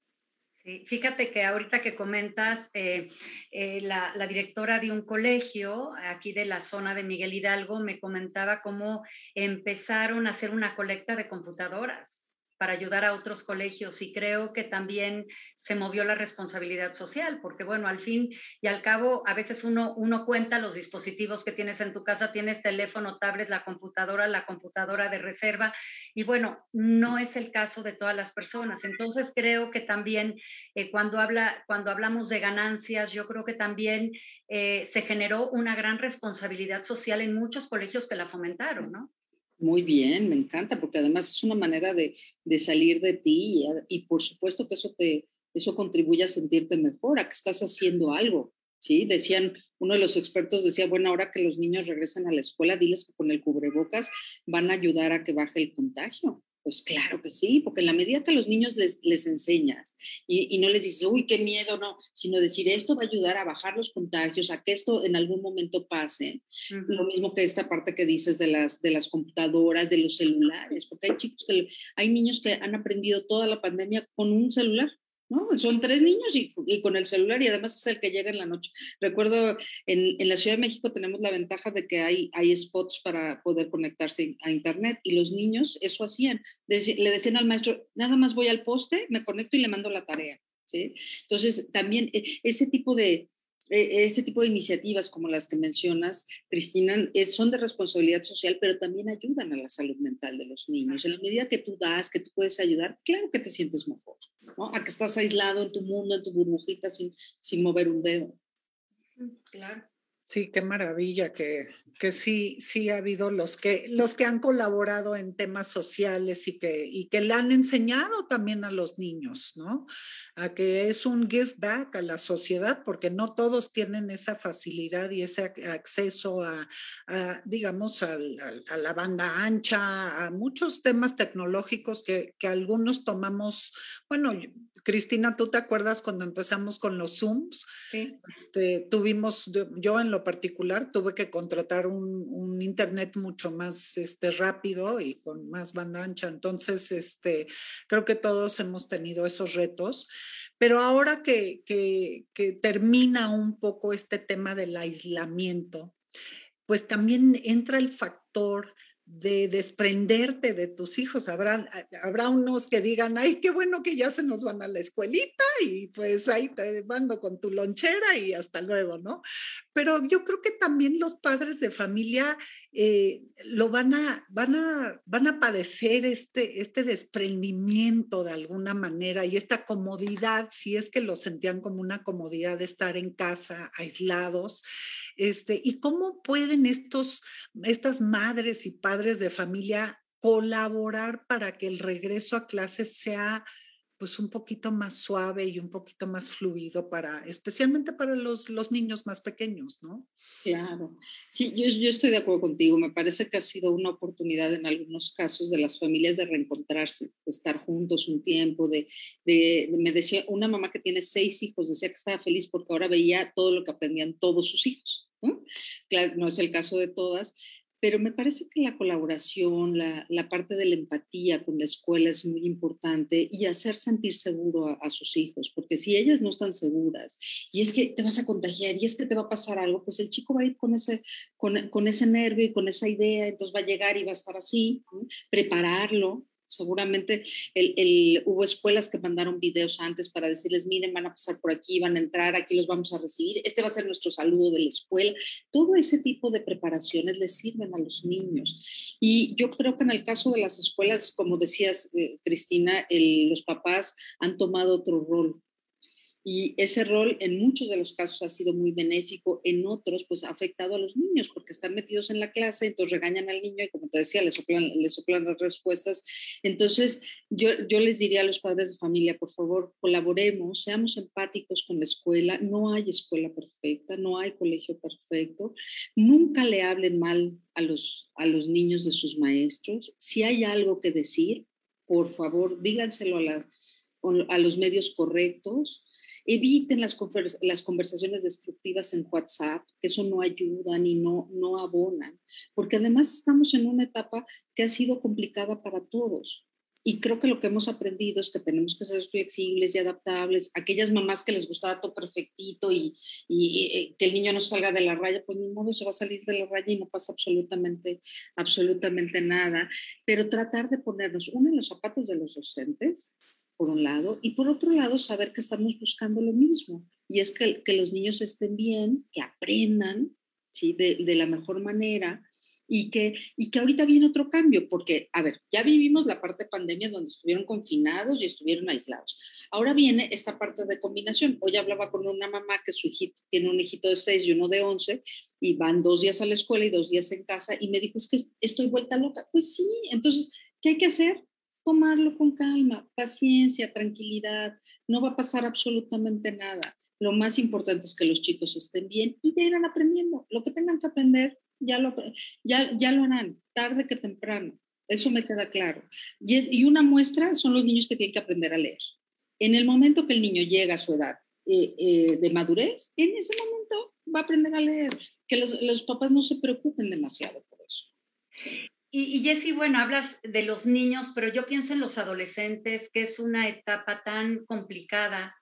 Fíjate que ahorita que comentas, eh, eh, la, directora de un colegio aquí de la zona de Miguel Hidalgo me comentaba cómo empezaron a hacer una colecta de computadoras para ayudar a otros colegios y creo que también se movió la responsabilidad social, porque bueno, al fin y al cabo, a veces uno, uno cuenta los dispositivos que tienes en tu casa, tienes teléfono, tablet, la computadora, la computadora de reserva, y bueno, no es el caso de todas las personas. Entonces creo que también eh, cuando, habla, cuando hablamos de ganancias, yo creo que también eh, se generó una gran responsabilidad social en muchos colegios que la fomentaron, ¿no? Muy bien, me encanta, porque además es una manera de, de salir de ti y, y, por supuesto que eso te eso contribuye a sentirte mejor, a que estás haciendo algo. ¿sí? Decían, uno de los expertos decía, bueno, ahora que los niños regresen a la escuela, diles que con el cubrebocas van a ayudar a que baje el contagio. Pues claro que sí, porque en la medida que a los niños les, les enseñas y, y, no les dices, uy, qué miedo, no, sino decir, esto va a ayudar a bajar los contagios, a que esto en algún momento pase. Uh -huh. Lo mismo que esta parte que dices de las, de las computadoras, de los celulares, porque hay chicos que, hay niños que han aprendido toda la pandemia con un celular. ¿No? Son tres niños y, con el celular y además es el que llega en la noche. Recuerdo, en, en, la Ciudad de México tenemos la ventaja de que hay, hay spots para poder conectarse a Internet y los niños eso hacían. Le decían al maestro, nada más voy al poste, me conecto y le mando la tarea. ¿sí? Entonces, también e, ese tipo de, este tipo de iniciativas como las que mencionas, Cristina, son de responsabilidad social, pero también ayudan a la salud mental de los niños. En la medida que tú das, que tú puedes ayudar, claro que te sientes mejor, A que estás aislado en tu mundo, en tu burbujita, sin, sin mover un dedo. Claro. Sí, qué maravilla que, que sí, sí ha habido los que, los que han colaborado en temas sociales y que, y que le han enseñado también a los niños, ¿no? A que es un give back a la sociedad, porque no todos tienen esa facilidad y ese acceso a, digamos, a, a, a, la banda ancha, a muchos temas tecnológicos que, que algunos tomamos, bueno, Cristina, ¿tú te acuerdas cuando empezamos con los Zooms? Sí. Este, tuvimos, yo en lo particular tuve que contratar un, un, internet mucho más este, rápido y con más banda ancha. Entonces, este, creo que todos hemos tenido esos retos. Pero ahora que, que, que termina un poco este tema del aislamiento, pues también entra el factor de desprenderte de tus hijos. Habrá, habrá unos que digan, ay, qué bueno que ya se nos van a la escuelita y pues ahí te mando con tu lonchera y hasta luego, ¿no? Pero yo creo que también los padres de familia eh, lo van a, van, a, van a padecer este, este desprendimiento de alguna manera y esta comodidad, si es que lo sentían como una comodidad de estar en casa, aislados. Este, ¿Y cómo pueden estos, estas madres y padres de familia colaborar para que el regreso a clases sea pues un poquito más suave y un poquito más fluido para, especialmente para los, los niños más pequeños, ¿no? Claro, sí, yo, yo, estoy de acuerdo contigo. Me parece que ha sido una oportunidad en algunos casos de las familias de reencontrarse, de estar juntos un tiempo, de, de, de me decía, una mamá que tiene seis hijos decía que estaba feliz porque ahora veía todo lo que aprendían todos sus hijos. ¿no? Claro, no es el caso de todas, pero me parece que la colaboración, la, la, parte de la empatía con la escuela es muy importante y hacer sentir seguro a, a, sus hijos, porque si ellas no están seguras y es que te vas a contagiar y es que te va a pasar algo, pues el chico va a ir con ese, con, con ese nervio y con esa idea, entonces va a llegar y va a estar así, prepararlo, Seguramente el, hubo escuelas que mandaron videos antes para decirles, miren, van a pasar por aquí, van a entrar, aquí los vamos a recibir, este va a ser nuestro saludo de la escuela. Todo ese tipo de preparaciones les sirven a los niños. Y yo creo que en el caso de las escuelas, como decías, eh, Cristina, los papás han tomado otro rol y ese rol en muchos de los casos ha sido muy benéfico, en otros pues ha afectado a los niños porque están metidos en la clase, entonces regañan al niño y como te decía, le soplan, le soplan las respuestas. Entonces yo, yo les diría a los padres de familia, por favor, colaboremos, seamos empáticos con la escuela, no hay escuela perfecta, no hay colegio perfecto, nunca le hablen mal a los, a los niños de sus maestros, si hay algo que decir, por favor, díganselo a, la, a los medios correctos Eviten las, las conversaciones destructivas en WhatsApp, que eso no ayuda ni no, no abonan, porque además estamos en una etapa que ha sido complicada para todos. Y creo que lo que hemos aprendido es que tenemos que ser flexibles y adaptables. Aquellas mamás que les gustaba todo perfectito y, y, eh, que el niño no salga de la raya, pues ni modo se va a salir de la raya y no pasa absolutamente, absolutamente nada. Pero tratar de ponernos uno en los zapatos de los docentes por un lado, y por otro lado, saber que estamos buscando lo mismo, y es que, que los niños estén bien, que aprendan ¿sí? de, la mejor manera, y que, y que ahorita viene otro cambio, porque, a ver, ya vivimos la parte de pandemia donde estuvieron confinados y estuvieron aislados. Ahora viene esta parte de combinación. Hoy hablaba con una mamá que su hijito tiene un hijito de 6 y uno de 11 y van dos días a la escuela y dos días en casa y me dijo, es que estoy vuelta loca. Pues sí, entonces, ¿qué hay que hacer? Tomarlo con calma, paciencia, tranquilidad, no va a pasar absolutamente nada. Lo más importante es que los chicos estén bien y ya irán aprendiendo. Lo que tengan que aprender, ya lo, ya, ya lo harán, tarde que temprano. Eso me queda claro. Y, una muestra son los niños que tienen que aprender a leer. En el momento que el niño llega a su edad eh, eh, de madurez, en ese momento va a aprender a leer. Que los, los papás no se preocupen demasiado por eso. Y, y Jessy, bueno, hablas de los niños, pero yo pienso en los adolescentes, que es una etapa tan complicada,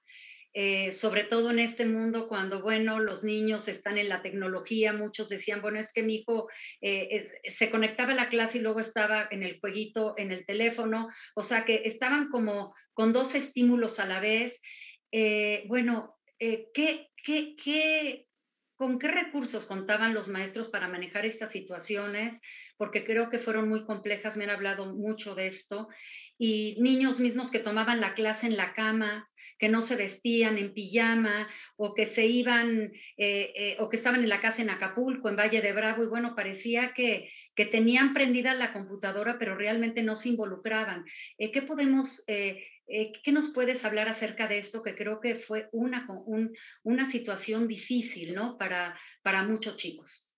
eh, sobre todo en este mundo cuando, bueno, los niños están en la tecnología, muchos decían, bueno, es que mi hijo eh, se conectaba a la clase y luego estaba en el jueguito, en el teléfono, o sea que estaban como con dos estímulos a la vez. Eh, bueno, ¿qué, qué, qué, ¿con qué recursos contaban los maestros para manejar estas situaciones? porque creo que fueron muy complejas, me han hablado mucho de esto, y niños mismos que tomaban la clase en la cama, que no se vestían en pijama o que se iban eh, eh, o que estaban en la casa en Acapulco, en Valle de Bravo, y bueno, parecía que, que tenían prendida la computadora, pero realmente no se involucraban. Eh, ¿Qué podemos, qué nos puedes hablar acerca de esto? Que creo que fue una, un, una situación difícil, ¿no? Para, para muchos chicos.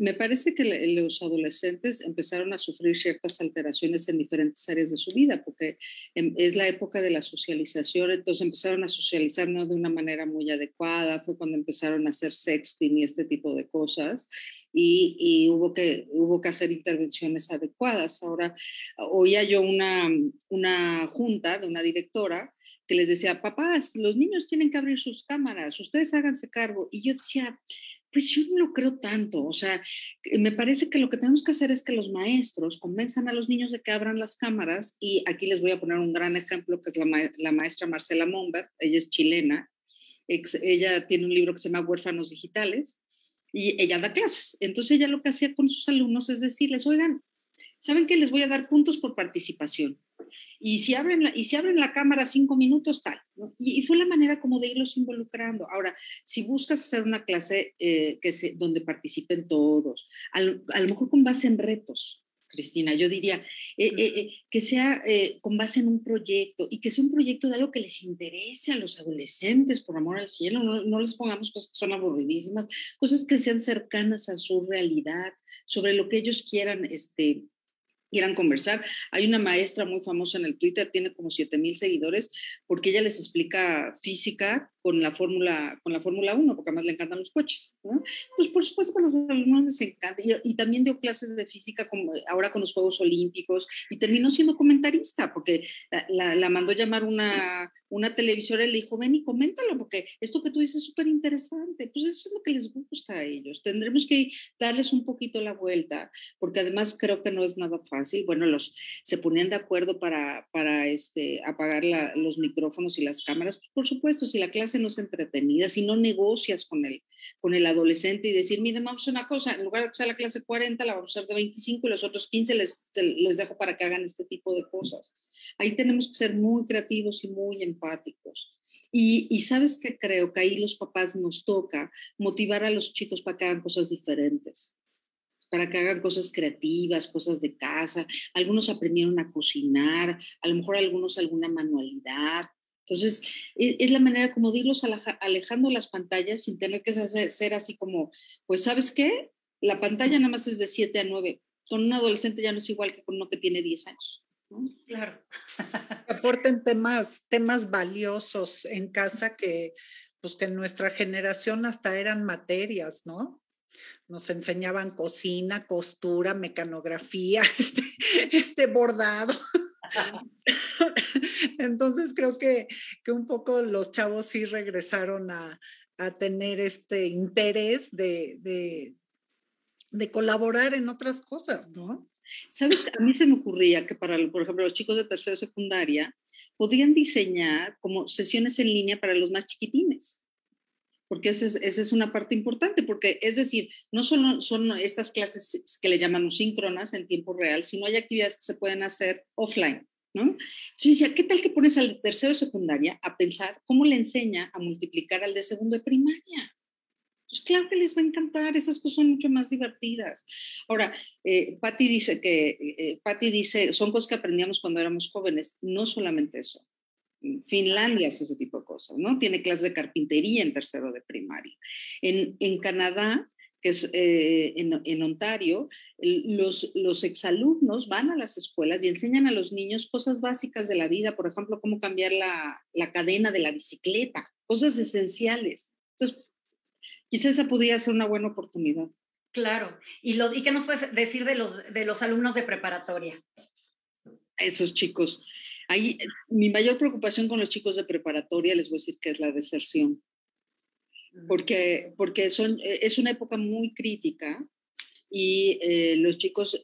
Me parece que los adolescentes empezaron a sufrir ciertas alteraciones en diferentes áreas de su vida, porque em, es la época de la socialización, entonces empezaron a socializar no de una manera muy adecuada, fue cuando empezaron a hacer sexting y este tipo de cosas, y, hubo, que, hubo que hacer intervenciones adecuadas. Ahora, oía yo una, una junta de una directora que les decía, papás, los niños tienen que abrir sus cámaras, ustedes háganse cargo. Y yo decía, pues yo no lo creo tanto. O sea, me parece que lo que tenemos que hacer es que los maestros convenzan a los niños de que abran las cámaras y aquí les voy a poner un gran ejemplo que es la, maestra Marcela Mombert, ella es chilena, ella tiene un libro que se llama Huérfanos Digitales y ella da clases. Entonces ella lo que hacía con sus alumnos es decirles, oigan, ¿saben que les voy a dar puntos por participación? Y si abren la, y si abren la cámara cinco minutos, tal. Y, fue la manera como de irlos involucrando. Ahora, si buscas hacer una clase eh, que se, donde participen todos, a lo, mejor con base en retos, Cristina, yo diría eh, eh, que sea con base en un proyecto y que sea un proyecto de algo que les interese a los adolescentes, por amor al cielo, no, no les pongamos cosas que son aburridísimas, cosas que sean cercanas a su realidad, sobre lo que ellos quieran este, quieran conversar. Hay una maestra muy famosa en el Twitter, tiene como 7 mil seguidores, porque ella les explica física con la Fórmula con la Fórmula 1, porque además le encantan los coches. Pues por supuesto que a los alumnos les encanta. Y, también dio clases de física como ahora con los Juegos Olímpicos y terminó siendo comentarista, porque la, la, mandó llamar una, una televisora y le dijo, ven y coméntalo, porque esto que tú dices es súper interesante. Pues eso es lo que les gusta a ellos. Tendremos que darles un poquito la vuelta, porque además creo que no es nada fácil Bueno, los, se ponían de acuerdo para, para este, apagar los micrófonos y las cámaras. Pues, por supuesto, si la clase no es entretenida, si no negocias con el, con el adolescente y decir, miren, vamos a hacer una cosa, en lugar de sea la clase 40, la vamos a hacer de 25 y los otros 15 les, les dejo para que hagan este tipo de cosas. Ahí tenemos que ser muy creativos y muy empáticos. Y, y, sabes que creo que ahí los papás nos toca motivar a los chicos para que hagan cosas diferentes para que hagan cosas creativas, cosas de casa. Algunos aprendieron a cocinar, a lo mejor algunos alguna manualidad. Entonces, e, es, la manera como de irlos alejando las pantallas sin tener que ser así como, pues, ¿sabes qué? La pantalla nada más es de 7 a 9. Con un adolescente ya no es igual que con uno que tiene 10 años. Claro. Aporten temas, temas valiosos en casa que, pues que en nuestra generación hasta eran materias, ¿no? Nos enseñaban cocina, costura, mecanografía, este, este bordado. Entonces creo que, que, un poco los chavos sí regresaron a, a tener este interés de, de, de, colaborar en otras cosas, ¿no? Sabes, a mí se me ocurría que para, por ejemplo, los chicos de tercera secundaria podrían diseñar como sesiones en línea para los más chiquitines porque esa es, una parte importante, porque es decir, no solo son estas clases que le llamamos síncronas en tiempo real, sino hay actividades que se pueden hacer offline, ¿no? Entonces decía, ¿qué tal que pones al tercero de secundaria a pensar cómo le enseña a multiplicar al de segundo de primaria? Pues claro que les va a encantar, esas cosas son mucho más divertidas. Ahora, eh, Patti dice que, eh, dice, son cosas que aprendíamos cuando éramos jóvenes, no solamente eso. Finlandia hace ese tipo de cosas, ¿no? Tiene clases de carpintería en tercero de primaria. En, en Canadá, que es eh, en, en, Ontario, los, los exalumnos van a las escuelas y enseñan a los niños cosas básicas de la vida, por ejemplo, cómo cambiar la, la cadena de la bicicleta, cosas esenciales. Entonces, quizás esa podría ser una buena oportunidad. Claro. ¿Y, lo, ¿Y qué nos puedes decir de los, de los alumnos de preparatoria? Esos chicos Ahí, eh, mi mayor preocupación con los chicos de preparatoria, les voy a decir que es la deserción, porque, porque son, eh, es una época muy crítica y eh, los chicos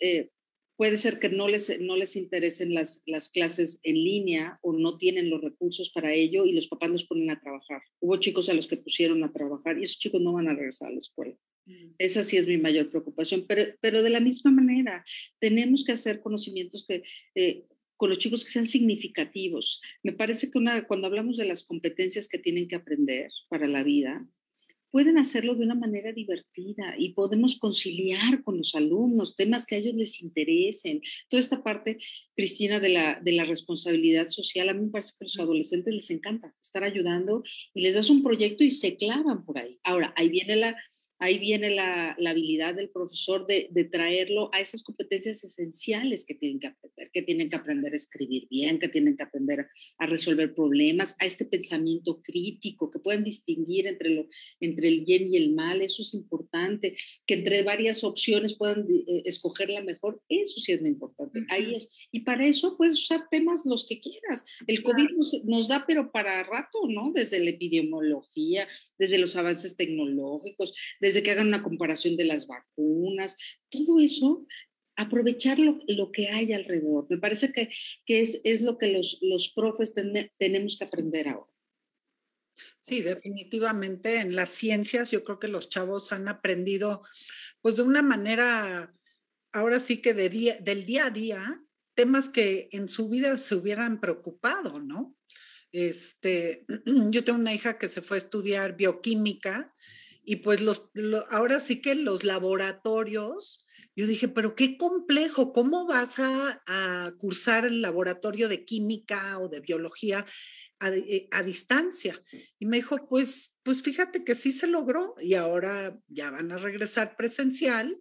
puede ser que no les, no les interesen las, las clases en línea o no tienen los recursos para ello y los papás los ponen a trabajar. Hubo chicos a los que pusieron a trabajar y esos chicos no van a regresar a la escuela. Mm. Esa sí es mi mayor preocupación, pero, pero de la misma manera tenemos que hacer conocimientos que con los chicos que sean significativos. Me parece que una, cuando hablamos de las competencias que tienen que aprender para la vida, pueden hacerlo de una manera divertida y podemos conciliar con los alumnos temas que a ellos les interesen. Toda esta parte, Cristina, de la, de la responsabilidad social, a mí me parece que a los adolescentes les encanta estar ayudando y les das un proyecto y se clavan por ahí. Ahora, ahí viene la, ahí viene la, habilidad del profesor de, traerlo a esas competencias esenciales que tienen que aprender, que tienen que aprender a escribir bien, que tienen que aprender a resolver problemas, a este pensamiento crítico, que puedan distinguir entre, lo, entre el bien y el mal, eso es importante, que entre varias opciones puedan eh, escoger la mejor, eso sí es muy importante. Ahí es. Y para eso puedes usar temas los que quieras. El COVID nos, nos da, pero para rato, ¿no? Desde la epidemiología, desde los avances tecnológicos, desde que hagan una comparación de las vacunas, todo eso, aprovechar lo, que hay alrededor. Me parece que, que es, es, lo que los, los profes tenemos que aprender ahora. Sí, definitivamente en las ciencias yo creo que los chavos han aprendido pues de una manera, ahora sí que del día a día, temas que en su vida se hubieran preocupado, ¿no? Este, yo tengo una hija que se fue a estudiar bioquímica y pues los, ahora sí que los laboratorios, yo dije, pero qué complejo, ¿cómo vas a, cursar el laboratorio de química o de biología a, eh, a, distancia? Y me dijo, pues, pues fíjate que sí se logró y ahora ya van a regresar presencial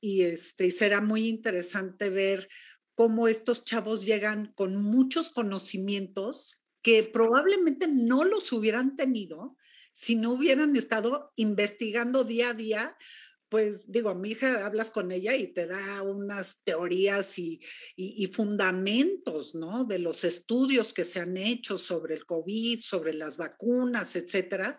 y, este, y será muy interesante ver cómo estos chavos llegan con muchos conocimientos que probablemente no los hubieran tenido si no hubieran estado investigando día a día, pues digo, mi hija hablas con ella y te da unas teorías y, y, fundamentos, ¿no? De los estudios que se han hecho sobre el COVID, sobre las vacunas, etcétera,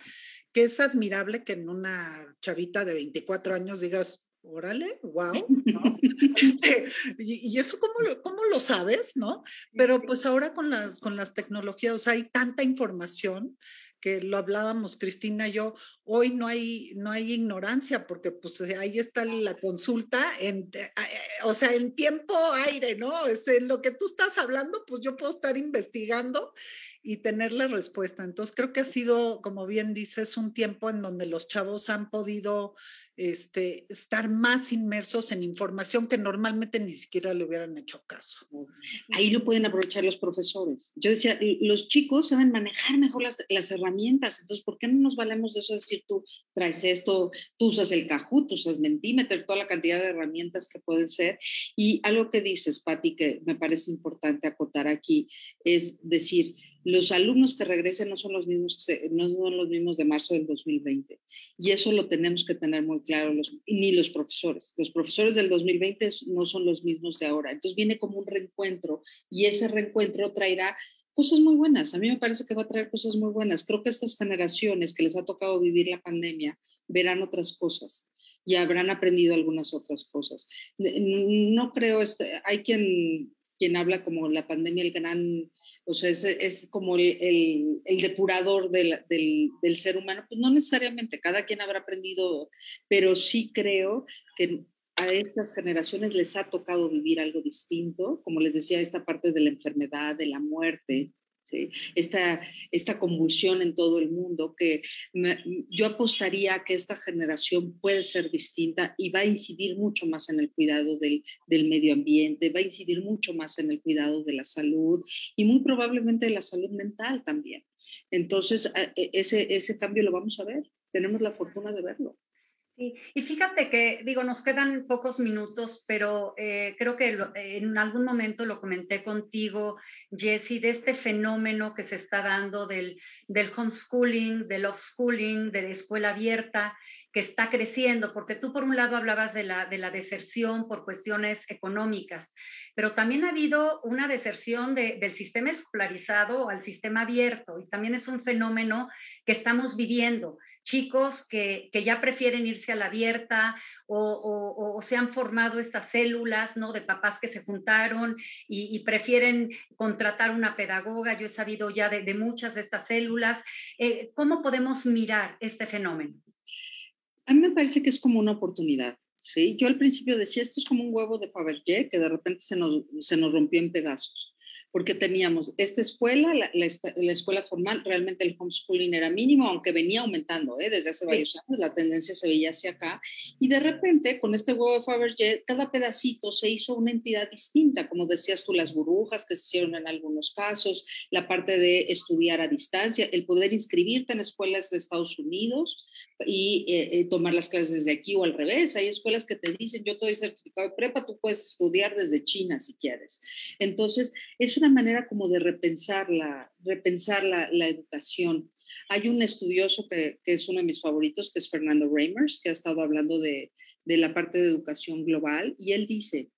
que es admirable que en una chavita de 24 años digas, órale, wow, este, y, eso cómo lo, cómo lo sabes, ¿no? Pero pues ahora con las, con las tecnologías, o sea, hay tanta información que lo hablábamos Cristina y yo, hoy no hay, no hay ignorancia porque pues eh, ahí está la consulta, en, eh, eh, o sea, en tiempo aire, ¿no? Es en lo que tú estás hablando, pues yo puedo estar investigando y tener la respuesta. Entonces creo que ha sido, como bien dices, un tiempo en donde los chavos han podido este, estar más inmersos en información que normalmente ni siquiera le hubieran hecho caso. Ahí lo pueden aprovechar los profesores. Yo decía, los chicos saben manejar mejor las, las herramientas, entonces, ¿por qué no nos valemos de eso? decir, tú traes esto, tú usas el Kahoot, tú usas Mentimeter, toda la cantidad de herramientas que pueden ser. Y algo que dices, Patti, que me parece importante acotar aquí, es decir, los alumnos que regresen no son los mismos, no son los mismos de marzo del 2020. Y eso lo tenemos que tener muy claro, ni los profesores. Los profesores del 2020 no son los mismos de ahora. Entonces viene como un reencuentro y ese reencuentro traerá cosas muy buenas. A mí me parece que va a traer cosas muy buenas. Creo que estas generaciones que les ha tocado vivir la pandemia verán otras cosas y habrán aprendido algunas otras cosas. No creo, este, hay quien quien habla como la pandemia, el gran, o sea, es, es como el, el, depurador del, del, del, ser humano, pues no necesariamente, cada quien habrá aprendido, pero sí creo que a estas generaciones les ha tocado vivir algo distinto, como les decía, esta parte de la enfermedad, de la muerte, esta, esta convulsión en todo el mundo, que yo apostaría que esta generación puede ser distinta y va a incidir mucho más en el cuidado del, del medio ambiente, va a incidir mucho más en el cuidado de la salud y muy probablemente de la salud mental también. Entonces, e, ese, ese cambio lo vamos a ver, tenemos la fortuna de verlo. Sí, y fíjate que, digo, nos quedan pocos minutos, pero eh, creo que en algún momento lo comenté contigo, Jesse, de este fenómeno que se está dando del, del homeschooling, del offschooling, de la escuela abierta, que está creciendo, porque tú por un lado hablabas de la, de la deserción por cuestiones económicas, pero también ha habido una deserción del sistema escolarizado al sistema abierto, y también es un fenómeno que estamos viviendo chicos que, ya prefieren irse a la abierta o, se han formado estas células ¿no? de papás que se juntaron y, prefieren contratar una pedagoga. Yo he sabido ya de, muchas de estas células. Eh, ¿Cómo podemos mirar este fenómeno? A mí me parece que es como una oportunidad. ¿sí? Yo al principio decía, esto es como un huevo de Fabergé que de repente se nos, se nos rompió en pedazos porque teníamos esta escuela, la, escuela formal, realmente el homeschooling era mínimo, aunque venía aumentando ¿eh? desde hace varios años, la tendencia se veía hacia acá, y de repente con este huevo de Fabergé, cada pedacito se hizo una entidad distinta, como decías tú, las burbujas que se hicieron en algunos casos, la parte de estudiar a distancia, el poder inscribirte en escuelas de Estados Unidos, y eh, eh, tomar las clases desde aquí o al revés. Hay escuelas que te dicen, yo te doy certificado de prepa, tú puedes estudiar desde China si quieres. Entonces, es una manera como de repensar la, repensar la, la educación. Hay un estudioso que, es uno de mis favoritos, que es Fernando Reimers, que ha estado hablando de, de la parte de educación global, y él dice,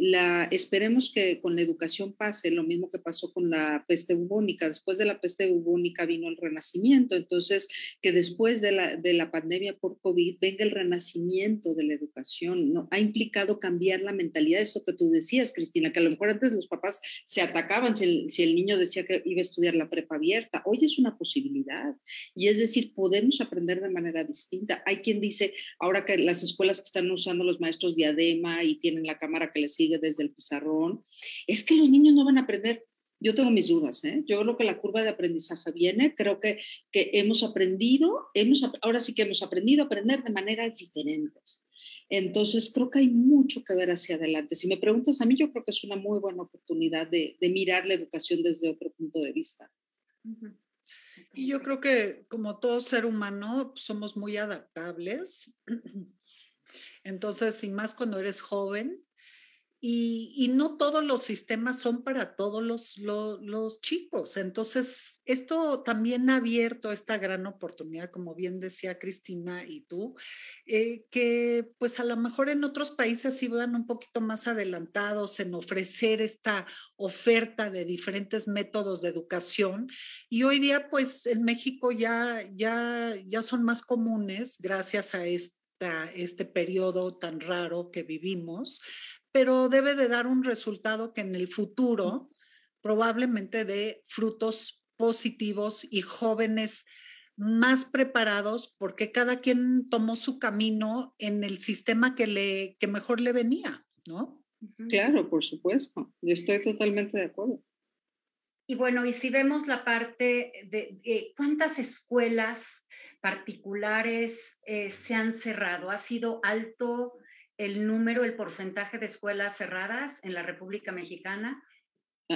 la, esperemos que con la educación pase lo mismo que pasó con la peste bubónica. Después de la peste bubónica vino el renacimiento, entonces que después de la, de la pandemia por COVID venga el renacimiento de la educación. ¿no? Ha implicado cambiar la mentalidad, esto que tú decías, Cristina, que a lo mejor antes los papás se atacaban si el, si el niño decía que iba a estudiar la prepa abierta. Hoy es una posibilidad y es decir, podemos aprender de manera distinta. Hay quien dice, ahora que las escuelas que están usando los maestros diadema y tienen la cámara que les sigue, desde el pizarrón, es que los niños no van a aprender. Yo tengo mis dudas, ¿eh? Yo creo que la curva de aprendizaje viene, creo que, que hemos aprendido, hemos, ahora sí que hemos aprendido a aprender de maneras diferentes. Entonces, creo que hay mucho que ver hacia adelante. Si me preguntas a mí, yo creo que es una muy buena oportunidad de, de mirar la educación desde otro punto de vista. Y yo creo que como todo ser humano somos muy adaptables. Entonces, y más cuando eres joven, y, no todos los sistemas son para todos los, los, chicos. Entonces, esto también ha abierto esta gran oportunidad, como bien decía Cristina y tú, eh, que pues a lo mejor en otros países iban un poquito más adelantados en ofrecer esta oferta de diferentes métodos de educación. Y hoy día, pues en México ya, ya, ya son más comunes gracias a este este periodo tan raro que vivimos, pero debe de dar un resultado que en el futuro probablemente dé frutos positivos y jóvenes más preparados porque cada quien tomó su camino en el sistema que, le, que mejor le venía, ¿no? Claro, por supuesto. Yo estoy totalmente de acuerdo. Y bueno, y si vemos la parte de, cuántas escuelas particulares eh, se han cerrado, ¿ha sido alto el número, el porcentaje de escuelas cerradas en la República Mexicana?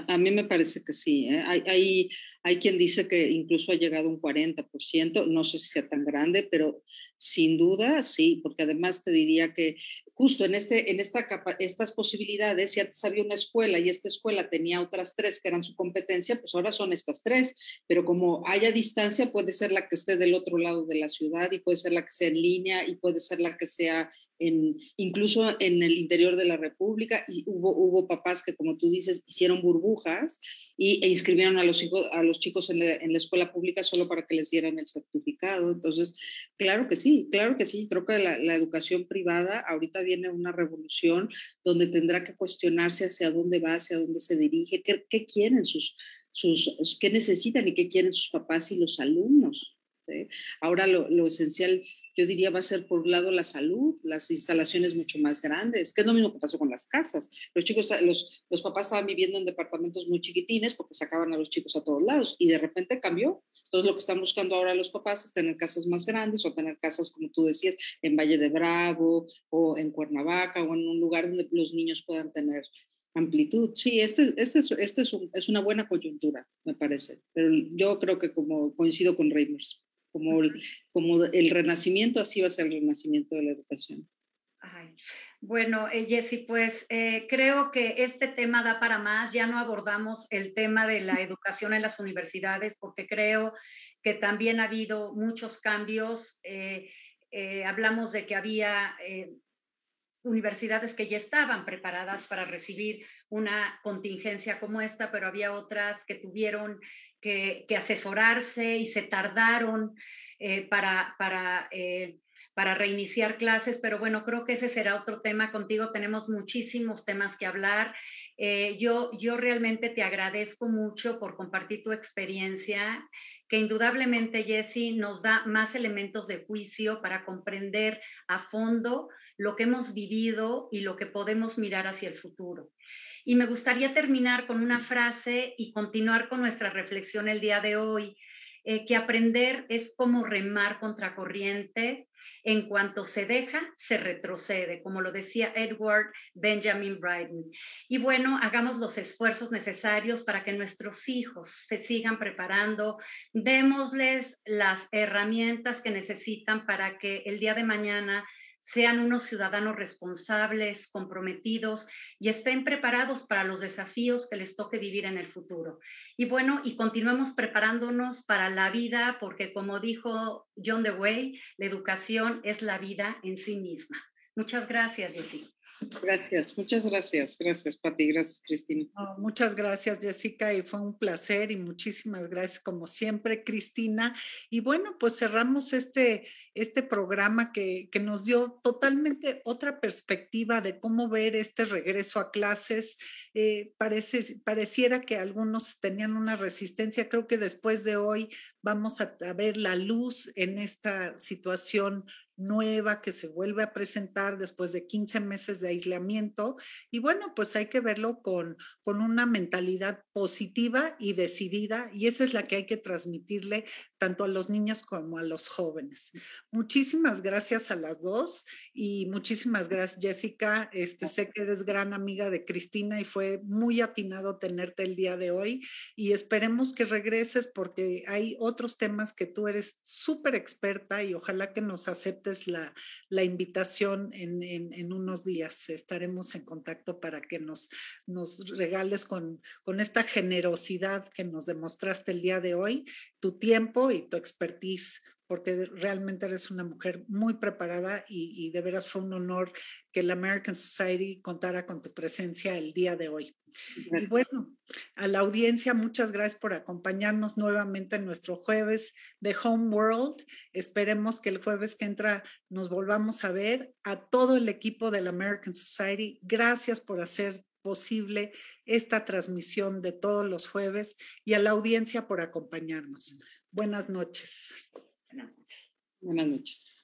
A, mí me parece que sí. ¿eh? Hay, hay, hay, quien dice que incluso ha llegado un 40%, no sé si sea tan grande, pero sin duda sí, porque además te diría que justo en, este, en esta estas posibilidades, si antes había una escuela y esta escuela tenía otras tres que eran su competencia, pues ahora son estas tres, pero como haya distancia, puede ser la que esté del otro lado de la ciudad y puede ser la que sea en línea y puede ser la que sea en, incluso en el interior de la República y hubo, papás que, como tú dices, hicieron burbujas y, e inscribieron a los, hijos, a los chicos en la, escuela pública solo para que les dieran el certificado. Entonces, claro que sí, claro que sí, creo que la, educación privada ahorita viene una revolución donde tendrá que cuestionarse hacia dónde va, hacia dónde se dirige, qué, qué quieren sus, sus, qué necesitan y qué quieren sus papás y los alumnos. Ahora lo, lo esencial yo diría va a ser por un lado la salud, las instalaciones mucho más grandes, que es lo mismo que pasó con las casas. Los chicos, los, los papás estaban viviendo en departamentos muy chiquitines porque sacaban a los chicos a todos lados y de repente cambió. Entonces lo que están buscando ahora los papás es tener casas más grandes o tener casas, como tú decías, en Valle de Bravo o en Cuernavaca o en un lugar donde los niños puedan tener amplitud. Sí, este, este, es, este es, es, una buena coyuntura, me parece. Pero yo creo que como coincido con Reimers como el, como el renacimiento, así va a ser el renacimiento de la educación. Bueno, eh, Jessy, pues eh, creo que este tema da para más. Ya no abordamos el tema de la educación en las universidades porque creo que también ha habido muchos cambios. Eh, hablamos de que había universidades que ya estaban preparadas para recibir una contingencia como esta, pero había otras que tuvieron que, asesorarse y se tardaron eh, para, para, eh, para reiniciar clases, pero bueno, creo que ese será otro tema. Contigo tenemos muchísimos temas que hablar. Eh, yo, yo realmente te agradezco mucho por compartir tu experiencia, que indudablemente, Jessie, nos da más elementos de juicio para comprender a fondo lo que hemos vivido y lo que podemos mirar hacia el futuro. Y me gustaría terminar con una frase y continuar con nuestra reflexión el día de hoy, eh, que aprender es como remar contra corriente. En cuanto se deja, se retrocede, como lo decía Edward Benjamin Bryden. Y bueno, hagamos los esfuerzos necesarios para que nuestros hijos se sigan preparando, démosles las herramientas que necesitan para que el día de mañana sean unos ciudadanos responsables, comprometidos y estén preparados para los desafíos que les toque vivir en el futuro. Y bueno, y continuemos preparándonos para la vida, porque como dijo John Dewey, la educación es la vida en sí misma. Muchas gracias, Jessie. Gracias, muchas gracias. Gracias, Pati. Gracias, Cristina. muchas gracias, Jessica, y fue un placer y muchísimas gracias, como siempre, Cristina. Y bueno, pues cerramos este, este programa que, que nos dio totalmente otra perspectiva de cómo ver este regreso a clases. Eh, parece, pareciera que algunos tenían una resistencia. Creo que después de hoy vamos a, a ver la luz en esta situación nueva que se vuelve a presentar después de 15 meses de aislamiento. Y bueno, pues hay que verlo con, con una mentalidad positiva y decidida y esa es la que hay que transmitirle tanto a los niños como a los jóvenes. Muchísimas gracias a las dos y muchísimas gracias Jessica. Este, sé que eres gran amiga de Cristina y fue muy atinado tenerte el día de hoy y esperemos que regreses porque hay otros temas que tú eres súper experta y ojalá que nos aceptes la, la invitación en, unos días. Estaremos en contacto para que nos, nos regales con, con esta generosidad que nos demostraste el día de hoy, tu tiempo y tu expertise porque realmente eres una mujer muy preparada y, de veras fue un honor que la American Society contara con tu presencia el día de hoy. Y bueno, a la audiencia, muchas gracias por acompañarnos nuevamente en nuestro jueves de Home World. Esperemos que el jueves que entra nos volvamos a ver. A todo el equipo de la American Society, gracias por hacer posible esta transmisión de todos los jueves y a la audiencia por acompañarnos. Buenas noches. Buenas noches.